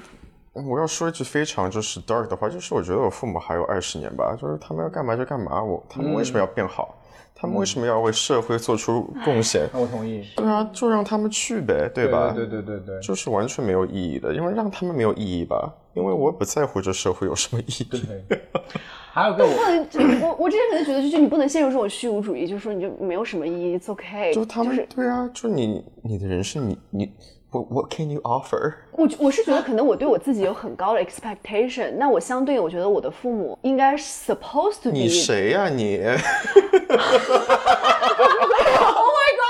Speaker 4: 我要说一句非常就是 dark 的话，就是我觉得我父母还有二十年吧，就是他们要干嘛就干嘛，我他们为什么要变好？他们为什么要为社会做出贡献？
Speaker 1: 那我同意，
Speaker 4: 对啊，就让他们去呗，对吧？
Speaker 1: 对对对对对，
Speaker 4: 就是完全没有意义的，因为让他们没有意义吧，因为我不在乎这社会有什么意义。
Speaker 1: 对。<laughs> 还有个我
Speaker 2: 不能，我我之前可能觉得，就是你不能陷入这种虚无主义，就是说你就没有什么意义，it's okay。
Speaker 4: 就他们、
Speaker 2: 是
Speaker 4: 对啊，就你你的人生，你你 what what can you offer？
Speaker 2: 我我是觉得可能我对我自己有很高的 expectation，那我相对应，我觉得我的父母应该 supposed to be
Speaker 4: 你谁呀、你
Speaker 2: ？Oh my god!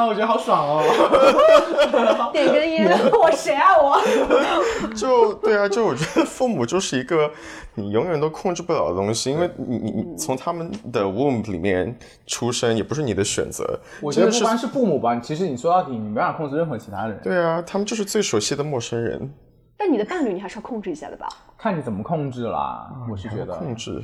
Speaker 1: 啊，我觉得好爽哦。<laughs>
Speaker 2: 点根烟，我谁啊我？<laughs>
Speaker 4: 就对啊，就我觉得父母就是一个你永远都控制不了的东西，因为你你你从他们的 womb 里面出生，也不是你的选择。
Speaker 1: 我觉得不光是父母吧，其实你说到底，你没办法控制任何其他人，
Speaker 4: 对啊，他们就是最熟悉的陌生人，
Speaker 2: 但你的伴侣你还是要控制一下的吧？
Speaker 1: 看你怎么控制啦。我是觉得，
Speaker 4: 控制。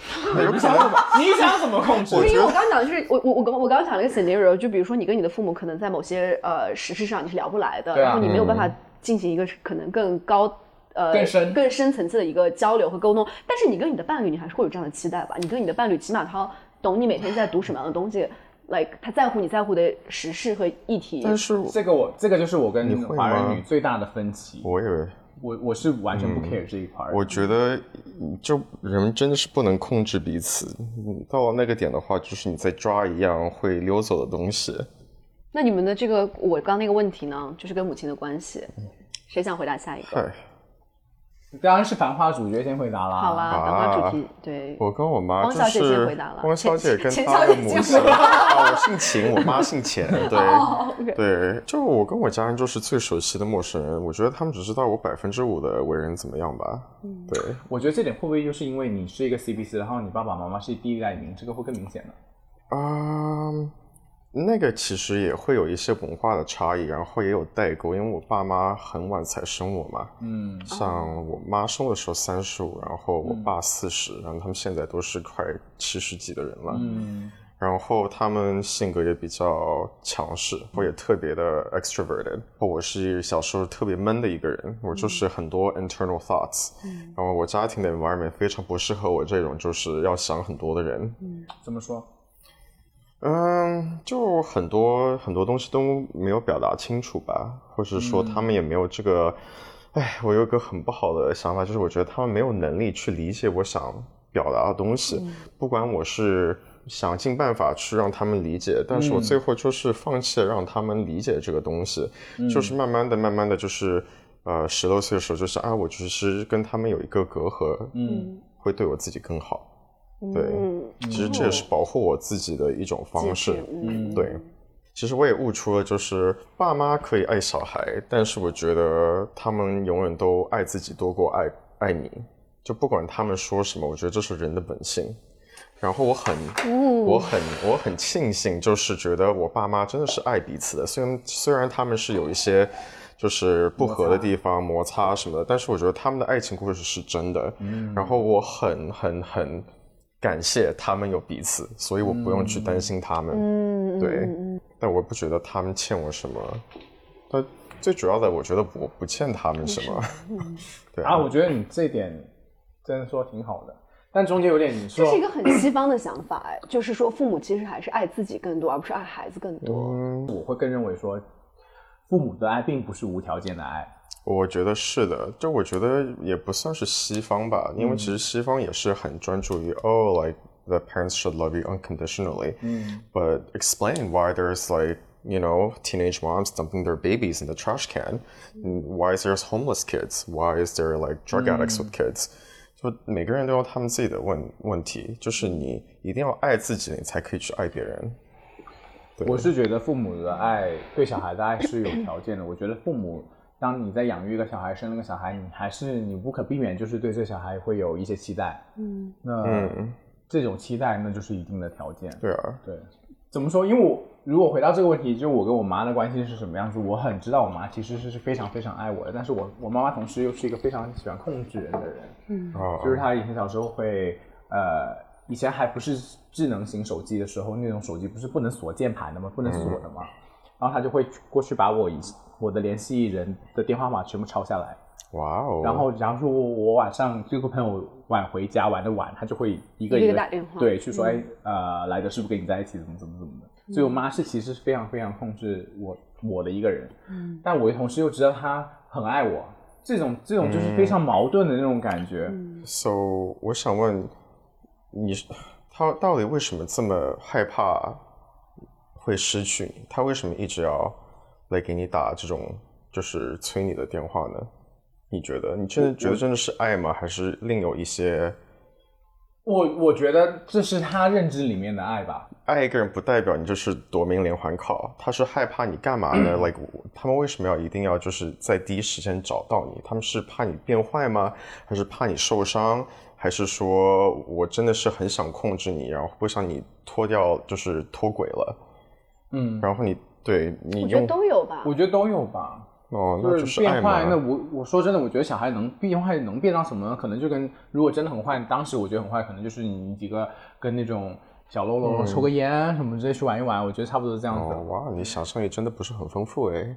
Speaker 4: <laughs>
Speaker 1: 你想怎么，你想怎么控制？
Speaker 2: 不是因为我刚刚讲的就是我我我刚我刚刚讲了一个 scenario，就比如说你跟你的父母可能在某些呃实事上你是聊不来的，
Speaker 1: 啊
Speaker 2: 然后你没有办法进行一个可能更高。呃，
Speaker 1: 更深
Speaker 2: 更深层次的一个交流和沟通，但是你跟你的伴侣，你还是会有这样的期待吧？你跟你的伴侣，起码他懂你每天在读什么样的东西，like 他在乎你在乎的时事和议题。
Speaker 4: 但是
Speaker 1: 这个我这个就是我跟
Speaker 4: 你
Speaker 1: 华人女最大的分歧。
Speaker 4: 我以为。
Speaker 1: 我我是完全不 care 这一块儿的。
Speaker 4: 我觉得，嗯就人真的是不能控制彼此。嗯到了那个点的话，就是你在抓一样会溜走的东西。
Speaker 2: 那你们的这个我刚刚那个问题呢，就是跟母亲的关系，谁想回答下一个？
Speaker 4: 嗨，
Speaker 1: 当然是繁花主角先回答啦。
Speaker 2: 好啦，
Speaker 4: 啊
Speaker 2: 繁花主题对。
Speaker 4: 我跟我妈就
Speaker 2: 汪小姐
Speaker 4: 是
Speaker 2: 先回答了
Speaker 4: 汪小姐跟
Speaker 2: 钱
Speaker 4: 她
Speaker 2: 小姐先
Speaker 4: 的母亲
Speaker 2: 回答
Speaker 4: 啊，我姓秦，我妈姓钱，<laughs> 对。对，就我跟我家人就是最熟悉的陌生人，我觉得他们只知道我百分之五的为人怎么样吧。
Speaker 2: 嗯
Speaker 4: 对，
Speaker 1: 我觉得这点会不会就是因为你是一个 CBC，然后你爸爸妈妈是第一代移民，这个会更明显呢？
Speaker 4: 啊、那个其实也会有一些文化的差异，然后也有代沟，因为我爸妈很晚才生我嘛。
Speaker 1: 嗯，
Speaker 4: 像我妈生我的时候三十五，然后我爸四十、然后他们现在都是快七十几的人了。
Speaker 1: 嗯，
Speaker 4: 然后他们性格也比较强势，我也特别的 extroverted。我是小时候特别闷的一个人，我就是很多 internal thoughts。然后我家庭的 environment 非常不适合我这种就是要想很多的人。
Speaker 1: 嗯怎么说？
Speaker 4: 嗯，就很多很多东西都没有表达清楚吧，或者说他们也没有这个。哎，我有一个很不好的想法，就是我觉得他们没有能力去理解我想表达的东西，不管我是想尽办法去让他们理解，但是我最后就是放弃了让他们理解这个东西，就是慢慢的、慢慢的就是，呃，十多岁的时候就是啊，我只是跟他们有一个隔阂，
Speaker 1: 嗯，
Speaker 4: 会对我自己更好。对，
Speaker 2: 嗯，
Speaker 4: 其实这也是保护我自己的一种方式。
Speaker 2: 嗯，
Speaker 4: 对，其实我也悟出了，就是爸妈可以爱小孩，但是我觉得他们永远都爱自己多过爱爱你。就不管他们说什么，我觉得这是人的本性。然后我很，我很，我很庆幸，就是觉得我爸妈真的是爱彼此的。虽然虽然他们是有一些就是不合的地方、摩擦什么的，但是我觉得他们的爱情故事是真的。然后我很很很感谢他们有彼此，所以我不用去担心他们。
Speaker 2: 嗯，
Speaker 4: 对，但我不觉得他们欠我什么。但最主要的，我觉得我不欠他们什么。<laughs> 对
Speaker 1: 啊，我觉得你这点真的说挺好的，但中间有点你说
Speaker 2: 这是一个很西方的想法，哎，就是说父母其实还是爱自己更多，而不是爱孩子更多。
Speaker 4: 嗯，
Speaker 1: 我会更认为说，父母的爱并不是无条件的爱。
Speaker 4: 我觉得是的，就我觉得也不算是西方吧，因为其实西方也是很专注于、哦，like the parents should love you unconditionally，
Speaker 1: 嗯
Speaker 4: but explain why there's like you know teenage moms dumping their babies in the trash can, why is there's homeless kids why is there like drug addicts with kids 就每个人都有他们自己的问问题就是你一定要爱自己你才可以去爱别人
Speaker 1: 我是觉得父母的爱对小孩的爱是有条件的。我觉得父母，当你在养育一个小孩、生了个小孩，你还是你不可避免就是对这小孩会有一些期待。
Speaker 2: 嗯，
Speaker 1: 那、
Speaker 4: 嗯
Speaker 1: 这种期待那就是一定的条件。
Speaker 4: 对啊
Speaker 1: 对，怎么说？因为我如果回到这个问题，就我跟我妈的关系是什么样子，我很知道我妈其实是是非常非常爱我的，但是我我妈妈同时又是一个非常喜欢控制人的人。
Speaker 4: 嗯
Speaker 1: 就是她以前小时候会，呃，以前还不是智能型手机的时候，那种手机不是不能锁键盘的吗？不能锁的嘛。然后他就会过去把我以我的联系人的电话码全部抄下来，
Speaker 4: 哇哦。
Speaker 1: 然后假如说我晚上这个朋友晚回家玩的晚，他就会一个
Speaker 2: 一个
Speaker 1: 一个
Speaker 2: 打电话
Speaker 1: 对去说，哎，呃，来的是不是跟你在一起，怎么怎么怎么的。所以我妈是其实是非常非常控制我我的一个人，嗯，但我同时又知道她很爱我，这种这种就是非常矛盾的那种感觉。
Speaker 4: So，我想问你，他到底为什么这么害怕会失去你？他为什么一直要来给你打这种就是催你的电话呢？你觉得？你真的觉得真的是爱吗？还是另有一些
Speaker 1: 我我觉得这是他认知里面的爱吧。
Speaker 4: 爱一个人不代表你就是夺命连环考，他是害怕你干嘛呢、l i k e 他们为什么要一定要就是在第一时间找到你？他们是怕你变坏吗？还是怕你受伤？还是说我真的是很想控制你，然后不想你脱掉，就是脱轨了？
Speaker 1: 嗯，
Speaker 4: 然后你对你
Speaker 2: 我觉得
Speaker 4: 用
Speaker 2: 都有吧。
Speaker 1: 我觉得都有吧。
Speaker 4: 哦，那
Speaker 1: 就
Speaker 4: 就是爱
Speaker 1: 变坏，那？我我说真的，我觉得小孩能变坏，能变到什么呢？可能就跟如果真的很坏，当时我觉得很坏，可能就是你几个跟那种小喽啰抽个烟什么之类去玩一玩，我觉得差不多是这样子。
Speaker 4: 哦，哇，你想象力真的不是很丰富哎。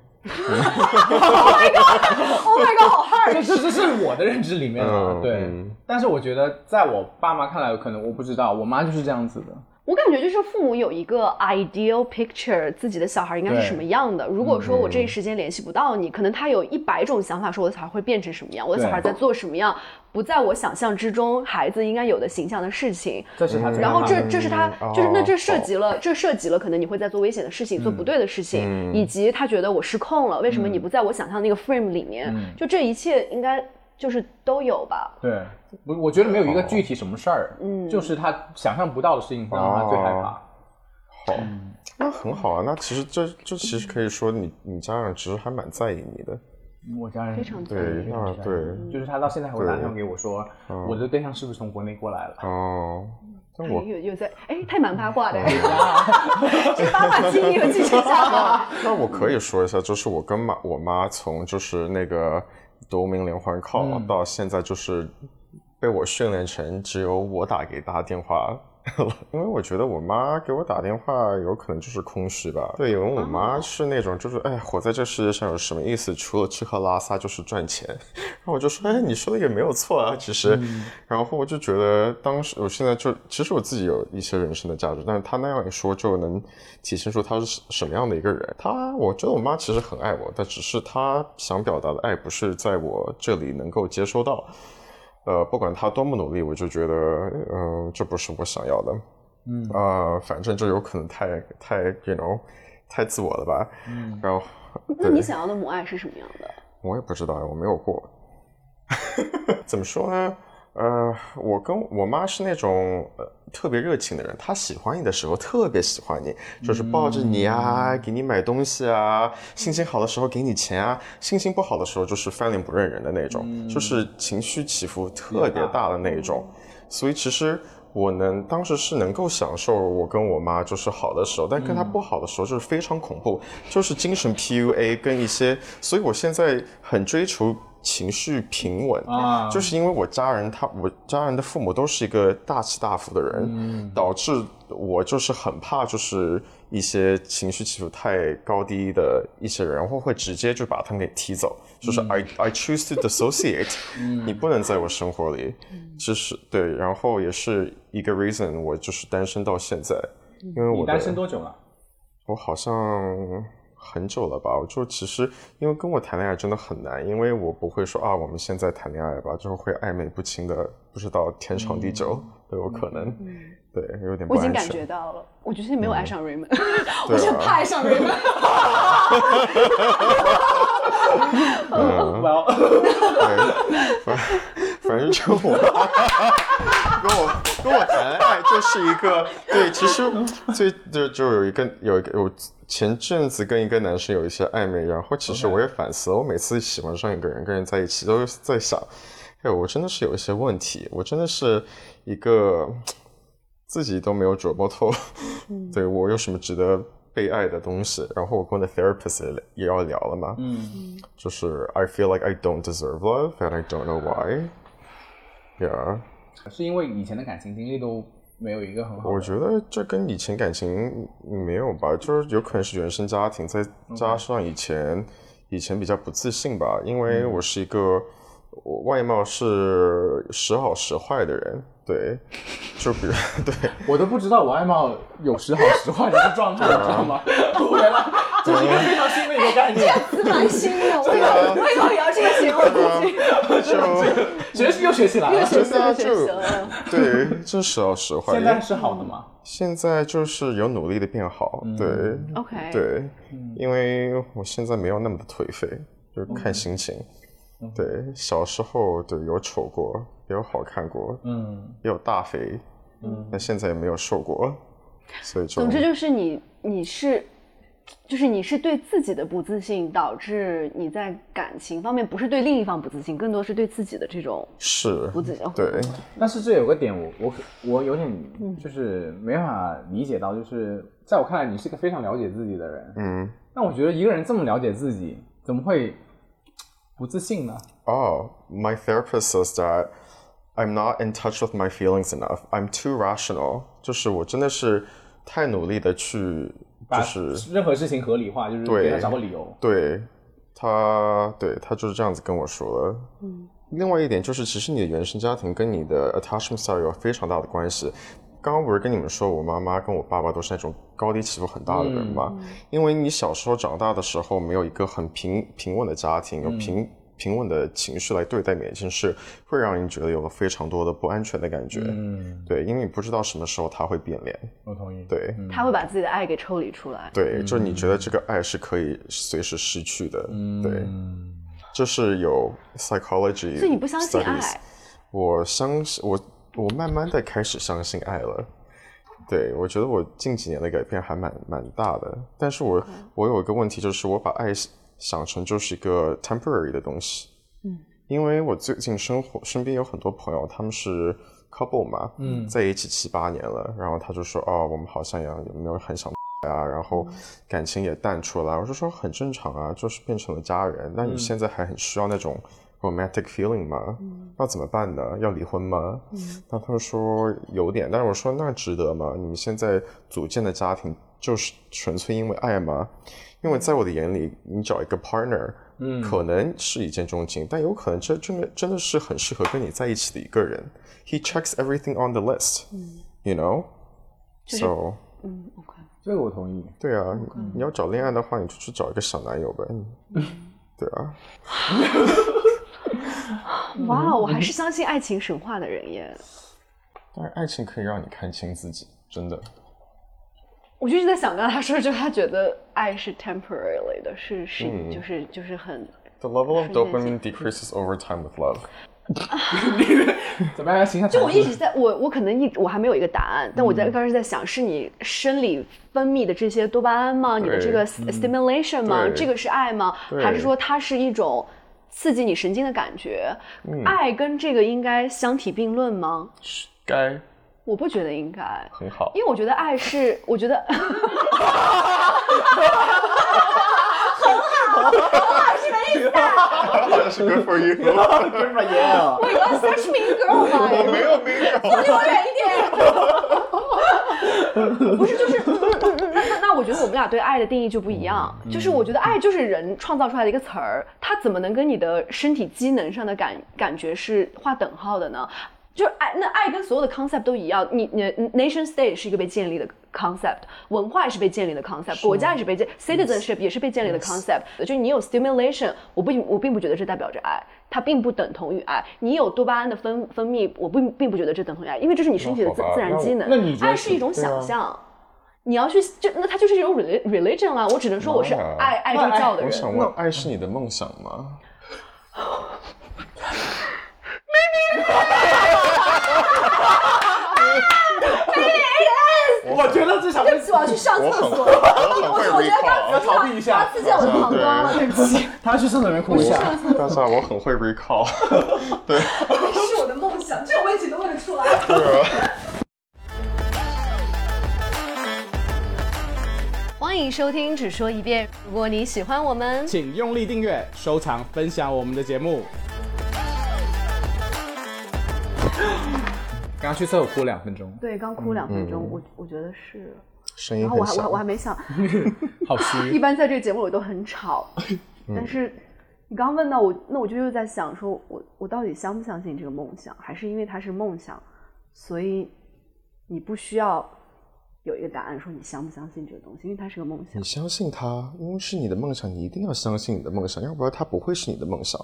Speaker 2: Oh my god，好 hard。
Speaker 1: 这 <laughs> 这这是我的认知里面的，
Speaker 4: 嗯
Speaker 1: 对。
Speaker 4: 嗯
Speaker 1: 但是我觉得，在我爸妈看来，可能我不知道，我妈就是这样子的。
Speaker 2: 我感觉就是父母有一个 ideal picture 自己的小孩应该是什么样的。如果说我这一时间联系不到你，可能他有一百种想法，说我的小孩会变成什么样，我的小孩在做什么样，不在我想象之中，孩子应该有的形象的事情。
Speaker 1: 这是他
Speaker 2: 然后这这是他
Speaker 4: 嗯，
Speaker 2: 就是那这
Speaker 4: 哦。
Speaker 2: 涉及了，这涉及了可能你会在做危险的事情，做不对的事情，
Speaker 4: 嗯。
Speaker 2: 以及他觉得我失控了，为什么你不在我想象那个 frame 里面？就这一切应该就是都有吧。
Speaker 1: 对，我我觉得没有一个具体什么事儿，嗯，就是他想象不到的事情会让他最害怕。
Speaker 4: 好，那很好啊。那其实这这其实可以说你你家长其实还蛮在意你的。
Speaker 1: 我家人
Speaker 2: 非常在
Speaker 4: 对，
Speaker 2: 意
Speaker 4: 那对，
Speaker 1: 就是他到现在还会打电话给我说，
Speaker 4: 嗯
Speaker 1: 我的对象是不是从国内过来了？
Speaker 4: 哦，但我
Speaker 2: 有有在哎，他蛮八卦的，<laughs> 这八卦经历有继续下来。<laughs>
Speaker 4: 那我可以说一下，就是我跟妈我妈从就是那个夺命连环 call、到现在就是被我训练成只有我打给他电话。<laughs> 因为我觉得我妈给我打电话有可能就是空虚吧。对，因为我妈是那种就是哎，活在这世界上有什么意思？除了吃喝拉撒就是赚钱。<laughs> 然后我就说，哎，你说的也没有错啊，其实。然后我就觉得当时，我现在就其实我自己有一些人生的价值，但是她那样一说就能体现出她是什么样的一个人。她，我觉得我妈其实很爱我，但只是她想表达的爱不是在我这里能够接收到。呃，不管他多么努力，我就觉得，嗯，这不是我想要的。嗯啊，反正就有可能太太，you know，太自我了吧。嗯。然后，
Speaker 2: 那你想要的母爱是什么样的？
Speaker 4: 我也不知道呀，我没有过。<laughs> 怎么说呢？呃，我跟我妈是那种呃特别热情的人，他喜欢你的时候特别喜欢你，就是抱着你啊，给你买东西啊，心情好的时候给你钱啊，心情不好的时候就是翻脸不认人的那种，就是情绪起伏特别大的那一种。所以其实我能当时是能够享受我跟我妈就是好的时候，但跟她不好的时候就是非常恐怖，就是精神 PUA 跟一些，所以我现在很追求。情绪平稳。啊，就是因为我家人他我家人的父母都是一个大起大伏的人，导致我就是很怕就是一些情绪起伏太高低的一些人，然后会直接就把他们给踢走，就是 I I choose to dissociate，<laughs> 你不能在我生活里，就是对，然后也是一个 reason 我就是单身到现在，因为我
Speaker 1: 单身多久了？
Speaker 4: 我好像。很久了吧？我就其实因为跟我谈恋爱真的很难，因为我不会说啊，我们现在谈恋爱吧，就是会暧昧不清的，不知道天长地久都有可能。对，有点。
Speaker 2: 我已经感觉到了，我觉得没有爱上 Raymond，我是怕爱上 Raymond。
Speaker 4: 嗯，反反正就我跟我跟我谈恋爱就是一个对，其实最就就有一个有一个我。前阵子跟一个男生有一些暧昧，然后其实我也反思了，我每次喜欢上一个人，跟人在一起，都在想，哎，我真的是有一些问题，我真的是一个自己都没有琢磨透，<laughs> 对我有什么值得被爱的东西。然后我跟我的 therapist 也要聊了嘛，嗯，就是 I feel like I don't deserve love and I don't know why，yeah，
Speaker 1: 是因为以前的感情经历都。没有一个很好。
Speaker 4: 我觉得这跟以前感情没有吧，就是有可能是原生家庭，再加上以前以前比较不自信吧。因为我是一个外貌是时好时坏的人，对，就比如 <laughs> 对
Speaker 1: 我都不知道我外貌有时好时坏的状态，你知道吗？对了，这是一个非常新的一个概念，
Speaker 2: 蛮新的，我以后我以后也要这个节目
Speaker 1: 就。学习又学习来了，
Speaker 2: 现在
Speaker 4: 就对，这时候实话。
Speaker 1: 现在是好的吗？
Speaker 4: 现在就是有努力的变好，对
Speaker 2: ，OK，
Speaker 4: 对，因为我现在没有那么的颓废，就看心情。对，小时候对有丑过，也有好看过，嗯，也有大肥，嗯，但现在也没有瘦过，所以
Speaker 2: 总之就是你，你是。就是你是对自己的不自信，导致你在感情方面不是对另一方不自信，更多是对自己的这种
Speaker 4: 是
Speaker 2: 不自信。
Speaker 4: 对，<laughs>
Speaker 1: 但是这有个点，我我我有点就是没办法理解到，就是在我看来，你是一个非常了解自己的人。嗯，那我觉得一个人这么了解自己，怎么会不自信呢？
Speaker 4: 哦，My therapist says that I'm not in touch with my feelings enough. I'm too rational. 就是我真的是太努力的去。就是
Speaker 1: 任何事情合理化，就是给他找个理由。
Speaker 4: 对他，对他就是这样子跟我说的。嗯，另外一点就是，其实你的原生家庭跟你的 attachment style 有非常大的关系。刚刚不是跟你们说，我妈妈跟我爸爸都是那种高低起伏很大的人嘛？因为你小时候长大的时候，没有一个很平平稳的家庭，有平。平稳的情绪来对待每一件事，会让人觉得有了非常多的不安全的感觉。嗯，对，因为你不知道什么时候他会变脸。
Speaker 1: 我同意。
Speaker 4: 对，
Speaker 2: 他会把自己的爱给抽离出来。
Speaker 4: 对，就是你觉得这个爱是可以随时失去的。嗯，对，就是有 psychology。
Speaker 2: 所以你不相信爱？
Speaker 4: 我相信，我我慢慢的开始相信爱了。对，我觉得我近几年的改变还蛮蛮大的。但是我我有一个问题，就是我把爱。想成就是一个 temporary 的东西，嗯，因为我最近生活身边有很多朋友，他们是 couple 嘛，嗯，在一起七八年了，然后他就说哦，我们好像也有没有很想啊，然后感情也淡出来，我就说很正常啊，就是变成了家人。那你现在还很需要那种 romantic feeling 吗？那怎么办呢？要离婚吗？那他们说有点，但是我说那值得吗？你们现在组建的家庭就是纯粹因为爱吗？因为在我的眼里，你找一个 partner，嗯，可能是一见钟情，但有可能这真的真的是很适合跟你在一起的一个人。He checks everything on the list，you know，so，
Speaker 2: 嗯，OK，
Speaker 1: 这个我同意。
Speaker 4: 对啊，你要找恋爱的话，你就去找一个小男友呗。对啊，
Speaker 2: 哇，我还是相信爱情神话的人耶。<laughs>
Speaker 4: 但是爱情可以让你看清自己，真的。
Speaker 2: 我就一直在想，刚才他说，就他觉得爱是 temporarily 的，是是，就是就是很。
Speaker 4: The level of dopamine decreases over time with love。
Speaker 1: 怎么样？形象
Speaker 2: 就我一直在，我我可能一我还没有一个答案，但我在刚才在想，是你生理分泌的这些多巴胺吗？你的这个 stimulation 吗？这个是爱吗？还是说它是一种刺激你神经的感觉？爱跟这个应该相提并论吗？
Speaker 4: 该
Speaker 2: 我不觉得应该，
Speaker 4: 很好。
Speaker 2: 因为我觉得爱是，我觉得
Speaker 4: That's good for you。<laughs>
Speaker 1: 真的耶！
Speaker 2: 我以为 such mean girl 嘛，
Speaker 4: 我没有没有。
Speaker 2: 离 <laughs> 我远一点。不是，就是那那那，我觉得我们俩对爱的定义就不一样。就是我觉得爱就是人创造出来的一个词儿，它怎么能跟你的身体机能上的感感觉是划等号的呢？就是爱，那爱跟所有的 concept 都一样。你你 nation state 是一个被建立的 concept，文化也是被建立的 concept，国家也是被建，citizenship 也是被建立的 concept。就是你有 stimulation，我不我并不觉得这代表着爱，它并不等同于爱。你有多巴胺的分分泌，我并并不觉得这等同于爱，因为这是你身体的自自然机能。
Speaker 1: 那你觉得
Speaker 2: 爱是一种想象。你要去，就那它就是一种 reli- religion 啊。我只能说我是
Speaker 4: 啊
Speaker 2: 爱爱这个教的人。
Speaker 4: 我想问，爱是你的梦想吗？<laughs>
Speaker 1: 我觉得这小
Speaker 2: 对不起，我要去上厕所。
Speaker 4: 我很会
Speaker 2: 我觉得刚。
Speaker 1: 要逃避一下，
Speaker 2: 刺激我的膀胱了，对不起。
Speaker 1: 他要去厕所里面哭一下。
Speaker 4: 但是啊，我很会 recall。<laughs>
Speaker 2: 是我的梦想，这种问题都问得出来。欢迎收听《只说一遍》。如果你喜欢我们，
Speaker 1: 请用力订阅、收藏、分享我们的节目。<laughs> 刚刚去厕所哭两分钟，
Speaker 2: 对，刚哭两分钟，我我觉得是。
Speaker 4: 声音
Speaker 2: 然后我
Speaker 4: 很小
Speaker 2: 还我还我。还没想，<laughs>
Speaker 1: 好 <laughs>
Speaker 2: 一。般在这个节目里都很吵，但是你刚刚问到我，那我就又在想说，我我到底相不相信这个梦想，还是因为它是梦想，所以你不需要有一个答案说你相不相信这个东西，因为它是个梦想
Speaker 4: 你。相信它，因为是你的梦想，你一定要相信你的梦想，要不然它不会是你的梦想。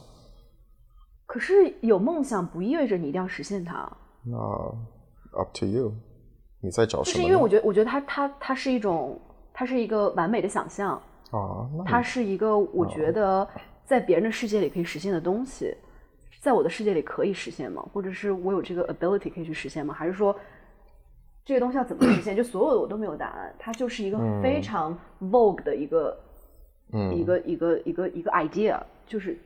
Speaker 2: 可是有梦想不意味着你一定要实现它，
Speaker 4: 那 up to you，你在找什么？
Speaker 2: 就是因为我觉得，我觉得它它它是一种，它是一个完美的想象，
Speaker 4: 啊，那
Speaker 2: 它是一个我觉得在别人的世界里可以实现的东西，在我的世界里可以实现吗？或者是我有这个 ability 可以去实现吗？还是说这个东西要怎么实现？<coughs> 就所有的我都没有答案，它就是一个非常 vogue 的一个、
Speaker 4: 嗯
Speaker 2: 一个一个一个一个 idea，就是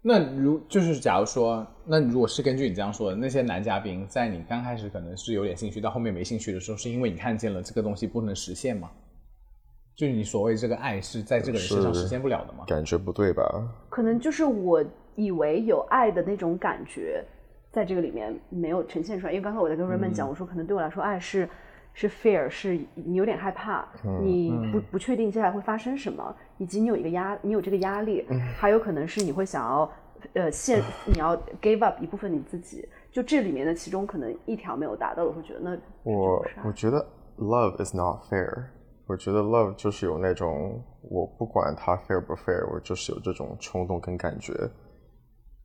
Speaker 1: 那如就是假如说，那如果是根据你这样说的，那些男嘉宾在你刚开始可能是有点兴趣，到后面没兴趣的时候，是因为你看见了这个东西不能实现吗？就是你所谓这个爱是在这个人身上实现不了的吗？
Speaker 4: 感觉不对吧？
Speaker 2: 可能就是我以为有爱的那种感觉，在这个里面没有呈现出来。因为刚才我在跟 Raymond 讲，我说可能对我来说，爱是是 fear，是你有点害怕，你不不确定接下来会发生什么，以及你有一个压，你有这个压力，还有可能是你会想要呃现你要 give up 一部分你自己。就这里面的其中可能一条没有达到，我会觉得那
Speaker 4: 我我觉得 love is not fair。我觉得 love 就是有那种我不管它 fair 不 fair，我就是有这种冲动跟感觉。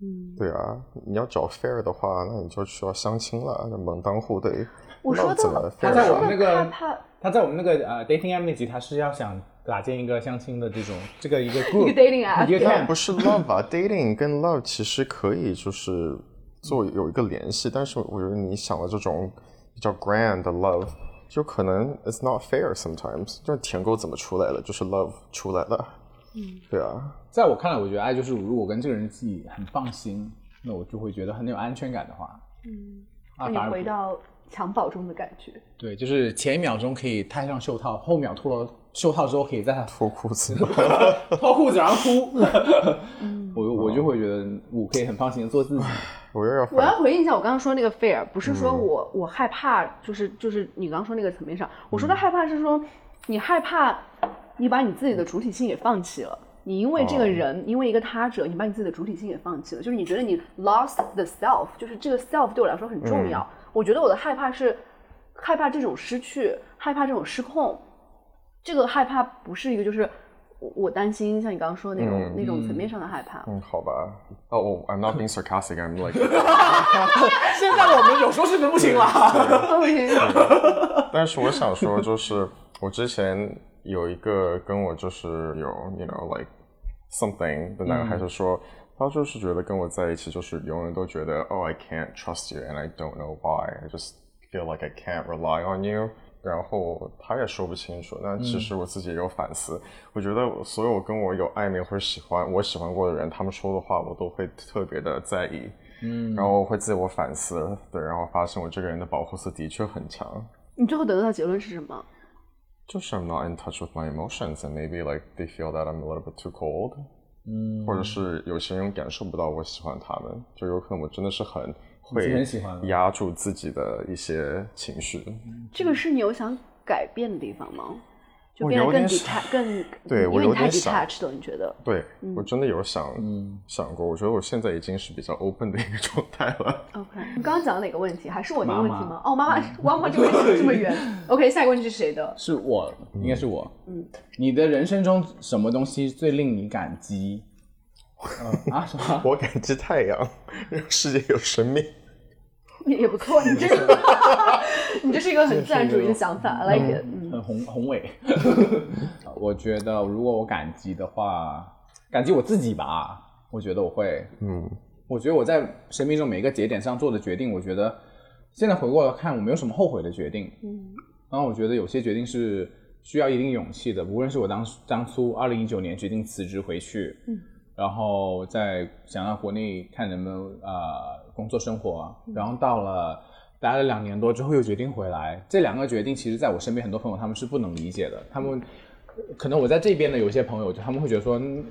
Speaker 4: 嗯，对啊，你要找 fair 的话，那你就需要相亲了，那门当户对。
Speaker 2: 我说的
Speaker 4: 怎么
Speaker 1: 他在我
Speaker 4: 啊
Speaker 1: 们那个他在我们那个呃 dating app 那集，他是要想搭建一个相亲的这种这个一个 group <laughs>
Speaker 2: 一个 dating app
Speaker 1: 一个
Speaker 4: 不是 <laughs> love 啊，dating 跟 love 其实可以就是做有一个联系，但是我觉得你想的这种比较 grand 的 love，就可能 it's not fair sometimes，就是舔狗怎么出来了，就是 love 出来了。嗯，对啊，
Speaker 1: 在我看来，我觉得爱就是如果跟这个人自己很放心，那我就会觉得很有安全感的话，嗯，
Speaker 2: 啊你回到襁褓中的感觉。
Speaker 1: 对，就是前一秒钟可以戴上袖套，后秒脱了袖套之后可以再 <laughs>
Speaker 4: 脱裤子，<laughs>
Speaker 1: 脱裤子然后哭。<laughs> 我我就会觉得我可以很放心的做自己。
Speaker 4: 我又要
Speaker 2: 我要回应一下我刚刚说那个 fear，不是说我、我害怕，就是就是你刚刚说那个层面上，我说的害怕是说你害怕你把你自己的主体性也放弃了。你因为这个人，因为一个他者，你把你自己的主体性也放弃了，就是你觉得你 lost the self，就是这个 self 对我来说很重要。我觉得我的害怕是害怕这种失去，害怕这种失控。这个害怕不是一个就是我我担心像你刚刚说的那种、那种层面上的害怕。
Speaker 4: 嗯，好吧。哦、oh, i m not being sarcastic. I'm like，<laughs>
Speaker 1: 现在我们有时候是分不行了。<laughs>
Speaker 2: OK，
Speaker 4: 但是我想说，就是我之前有一个跟我就是有，you know like something 的男孩子说，他就是觉得跟我在一起就是永远都觉得，oh I can't trust you and I don't know why. I just feel like I can't rely on you. 然后他也说不清楚，那其实我自己也有反思。我觉得所有跟我有暧昧或者喜欢我喜欢过的人，他们说的话我都会特别的在意，嗯，然后我会自我反思，对，然后发现我这个人的保护色的确很强。
Speaker 2: 你最后得到的结论是什么？
Speaker 4: 就是 I'm not in touch with my emotions and maybe like they feel that I'm a little bit too cold， 嗯，或者是有些人感受不到我喜欢他们，就有可能我真的是很会压住自己的一些情绪。
Speaker 2: 这个是你有想改变的地方吗？就
Speaker 4: 我
Speaker 2: 变得更
Speaker 4: 有点想
Speaker 2: detach，更
Speaker 4: 对我有点想
Speaker 2: detached 了，你觉得？
Speaker 4: 对、我真的有想、想过，我觉得我现在已经是比较 open 的一个状态了。
Speaker 2: OK，你刚刚讲的哪个问题？还是我那个问题
Speaker 1: 妈
Speaker 2: 吗？哦，妈妈，妈妈这个问题这么远。OK，下一个问题是谁的？
Speaker 1: 是我，应该是我。嗯，你的人生中什么东西最令你感激？嗯啊什么？<laughs>
Speaker 4: 我感激太阳，让世界有生命。
Speaker 2: 也也不错，你这 <laughs> <laughs> 你这是一个很自然主义的想法 like it。嗯，
Speaker 1: 很宏宏伟。<laughs> 我觉得如果我感激的话，感激我自己吧。我觉得我会，
Speaker 4: 嗯，
Speaker 1: 我觉得我在生命中每一个节点上做的决定，我觉得现在回过来看，我没有什么后悔的决定。嗯，然后我觉得有些决定是需要一定勇气的，无论是我当当初二零一九年决定辞职回去，嗯，然后在想要国内看能不能呃工作生活，然后到了待了两年多之后又决定回来，这两个决定其实在我身边很多朋友他们是不能理解的，他们可能我在这边的有些朋友就他们会觉得说。嗯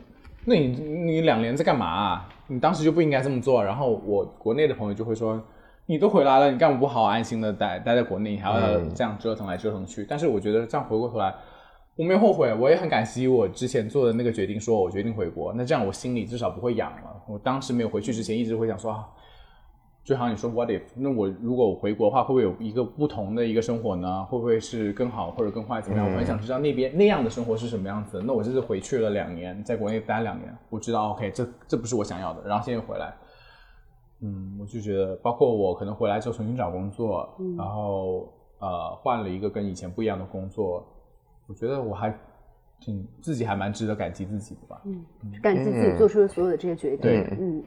Speaker 1: 那你你两年在干嘛、啊？你当时就不应该这么做。然后我国内的朋友就会说，你都回来了，你干嘛不好好安心的待待在国内，你还要这样折腾来折腾去？但是我觉得这样回过头来，我没有后悔，我也很感激我之前做的那个决定，说我决定回国。那这样我心里至少不会痒了。我当时没有回去之前，一直会想说，啊就好像你说 what if？那我如果我回国的话，会不会有一个不同的一个生活呢？会不会是更好或者更坏？怎么样？我很想知道那边那样的生活是什么样子。那我这次回去了两年，在国内待两年，我知道 OK，这这不是我想要的。然后现在又回来，嗯，我就觉得，包括我可能回来之后重新找工作，然后呃换了一个跟以前不一样的工作，我觉得我还挺自己还蛮值得感激自己的吧。
Speaker 2: 嗯感激自己做出的所有的这些决定。
Speaker 1: 对
Speaker 2: 嗯，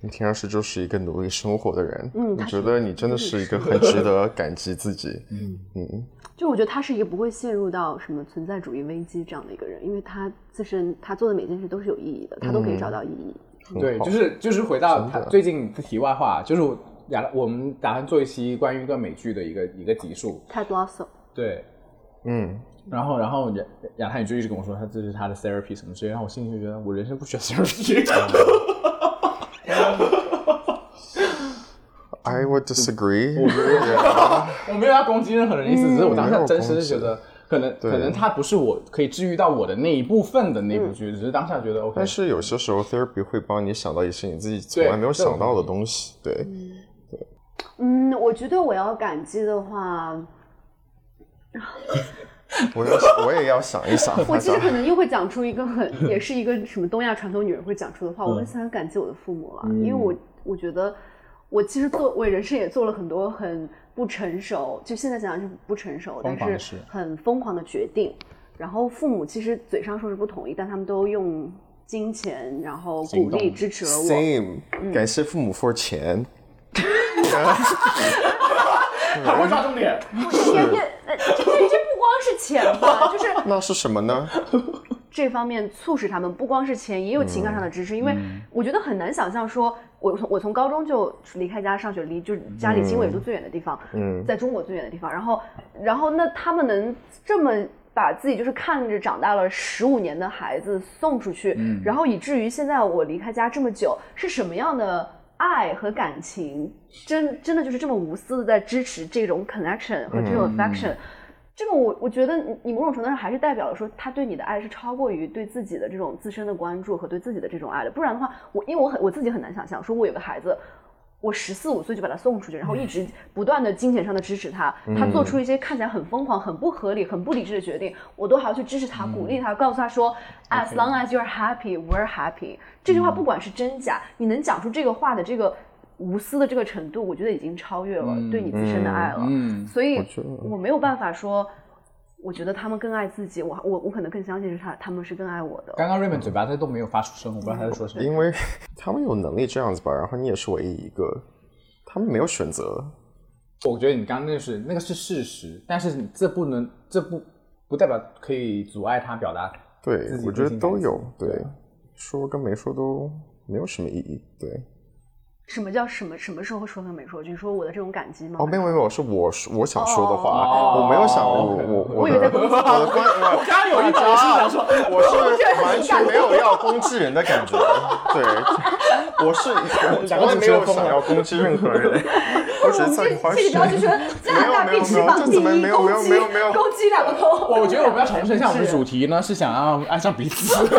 Speaker 4: 你听上去就是一个努力生活的人，
Speaker 2: 嗯
Speaker 4: 我觉得你真的是一个很值得感激自己。<laughs> 嗯嗯，
Speaker 2: 就我觉得他是一个不会陷入到什么存在主义危机这样的一个人，因为他自身他做的每件事都是有意义的，他都可以找到意义。
Speaker 1: 对，就是就是回到他最近的题外话，就是亚我们打算做一期关于一个美剧的一个一个集数
Speaker 2: ，Ted Lasso，
Speaker 1: 对，
Speaker 4: 嗯，
Speaker 1: 然后然后亚亚太就一直跟我说他这是他的 therapy 什么之类，然后我心里就觉得我人生不需要 therapy。<laughs>
Speaker 4: I would disagree。
Speaker 1: 我没有要攻击任何人的意思，只是我当下真实是觉得，可能可能他不是我可以治愈到我的那一部分的那部剧，只是当下觉得 OK
Speaker 4: 但。是有些时候 therapy 会帮你想到一些你自己从来没有想到的东西。对，
Speaker 2: 嗯，我觉得我要感激的话，<laughs>
Speaker 4: 我要我也要想一想。<laughs>
Speaker 2: 我其实可能又会讲出一个很，<laughs> 也是一个什么东亚传统女人会讲出的话，我很想感激我的父母了，因为我我觉得我其实做我人生也做了很多很不成熟，就现在想想是不成熟，但是很疯狂的决定。然后父母其实嘴上说是不同意，但他们都用金钱，然后鼓励支持了我。
Speaker 4: Same，感谢父母 for 钱。
Speaker 1: 还会抓重点。
Speaker 2: 我天天，这这这不光是钱吧，就是
Speaker 4: 那是什么呢？<laughs>
Speaker 2: 这方面促使他们，不光是钱，也有情感上的支持。因为我觉得很难想象说，我从我从高中就离开家上学，离就是家里经纬度最远的地方，
Speaker 4: 嗯
Speaker 2: 在中国最远的地方。然后，然后那他们能这么把自己就是看着长大了十五年的孩子送出去，然后以至于现在我离开家这么久，是什么样的爱和感情，真真的就是这么无私的在支持这种 connection 和这种 affection。这个我我觉得你你某种程度上还是代表了说他对你的爱是超过于对自己的这种自身的关注和对自己的这种爱的，不然的话，我因为我很我自己很难想象，说我有个孩子，我十四五岁就把他送出去，然后一直不断的金钱上的支持他，他做出一些看起来很疯狂、很不合理、很不理智的决定，我都还要去支持他、鼓励他，告诉他说，as long as you're happy, we're happy。这句话不管是真假，你能讲出这个话的这个。无私的这个程度，我觉得已经超越了对你自身的爱了。
Speaker 1: 嗯
Speaker 2: 所以
Speaker 4: 觉得
Speaker 2: 我没有办法说，我觉得他们更爱自己，我我我可能更相信是他他们是更爱我的。
Speaker 1: 刚刚 Raymond 嘴巴他都没有发出声，我不知道他在说什么。
Speaker 4: 因为他们有能力这样子吧，然后你也是唯一一个，他们没有选择。
Speaker 1: 我觉得你刚刚那个是那个是事实，但是你这不能，这不不代表可以阻碍他表达
Speaker 4: 对我觉得都有，对，说跟没说都没有什么意义，对。
Speaker 2: 什么叫什么什么时候说跟没说？就是说我的这种感激吗？
Speaker 4: 哦，没有没有，是我说我想说的话，
Speaker 1: 哦
Speaker 4: 我没有想我我我
Speaker 2: 我以为在
Speaker 4: 的
Speaker 2: 攻击
Speaker 4: 我的观，我
Speaker 1: 刚刚有一种是想说，
Speaker 4: 我是 <laughs> 完全没有要攻击人的感觉，对，我是我从来没有想要攻击任何人，<laughs> 我只是在怀
Speaker 2: 这个标就是加拿大必吃榜第一，
Speaker 4: 没有没有
Speaker 2: 攻击
Speaker 4: 没有没有
Speaker 2: 攻击两个头。
Speaker 1: 我觉得我们要重申一下我们的主题呢，是想要爱上彼此。
Speaker 4: 没有，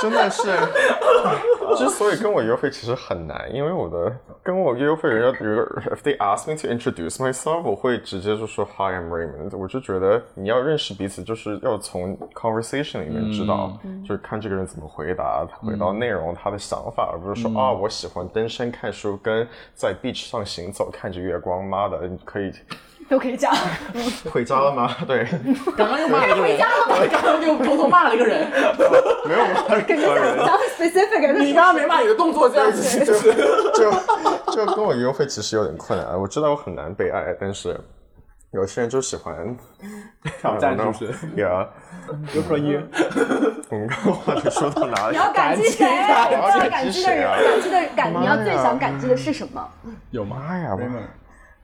Speaker 4: 真的是。<laughs> <laughs> 之所以跟我约会其实很难，因为我的 <laughs> 跟我约会人家如果 if they ask me to introduce myself，我会直接就说 Hi I'm Raymond。我就觉得你要认识彼此，就是要从 conversation 里面知道，就是看这个人怎么回答，他回到内容，他的想法，而不是说啊我喜欢登山看书，跟在 beach 上行走看着月光，妈的，你可以
Speaker 2: 都可以讲，
Speaker 4: 回家了吗？<laughs> 对，
Speaker 1: 刚刚又骂了一个人，我刚刚又偷偷骂了一个人。<laughs>
Speaker 4: 没有吗？
Speaker 2: 讲 specific
Speaker 1: 你刚刚没骂你的动作这样子，
Speaker 4: 就就就跟我约会其实有点困难。我知道我很难被爱，但是有些人就喜欢
Speaker 1: 挑战是不是？Yeah，Good for you。
Speaker 4: 我们刚刚话题说到哪里
Speaker 2: 你？要感激谁？你要感激的人，感激的感，
Speaker 4: 妈呀
Speaker 2: 你要最想感激的是什么？
Speaker 1: 有？
Speaker 4: 妈呀，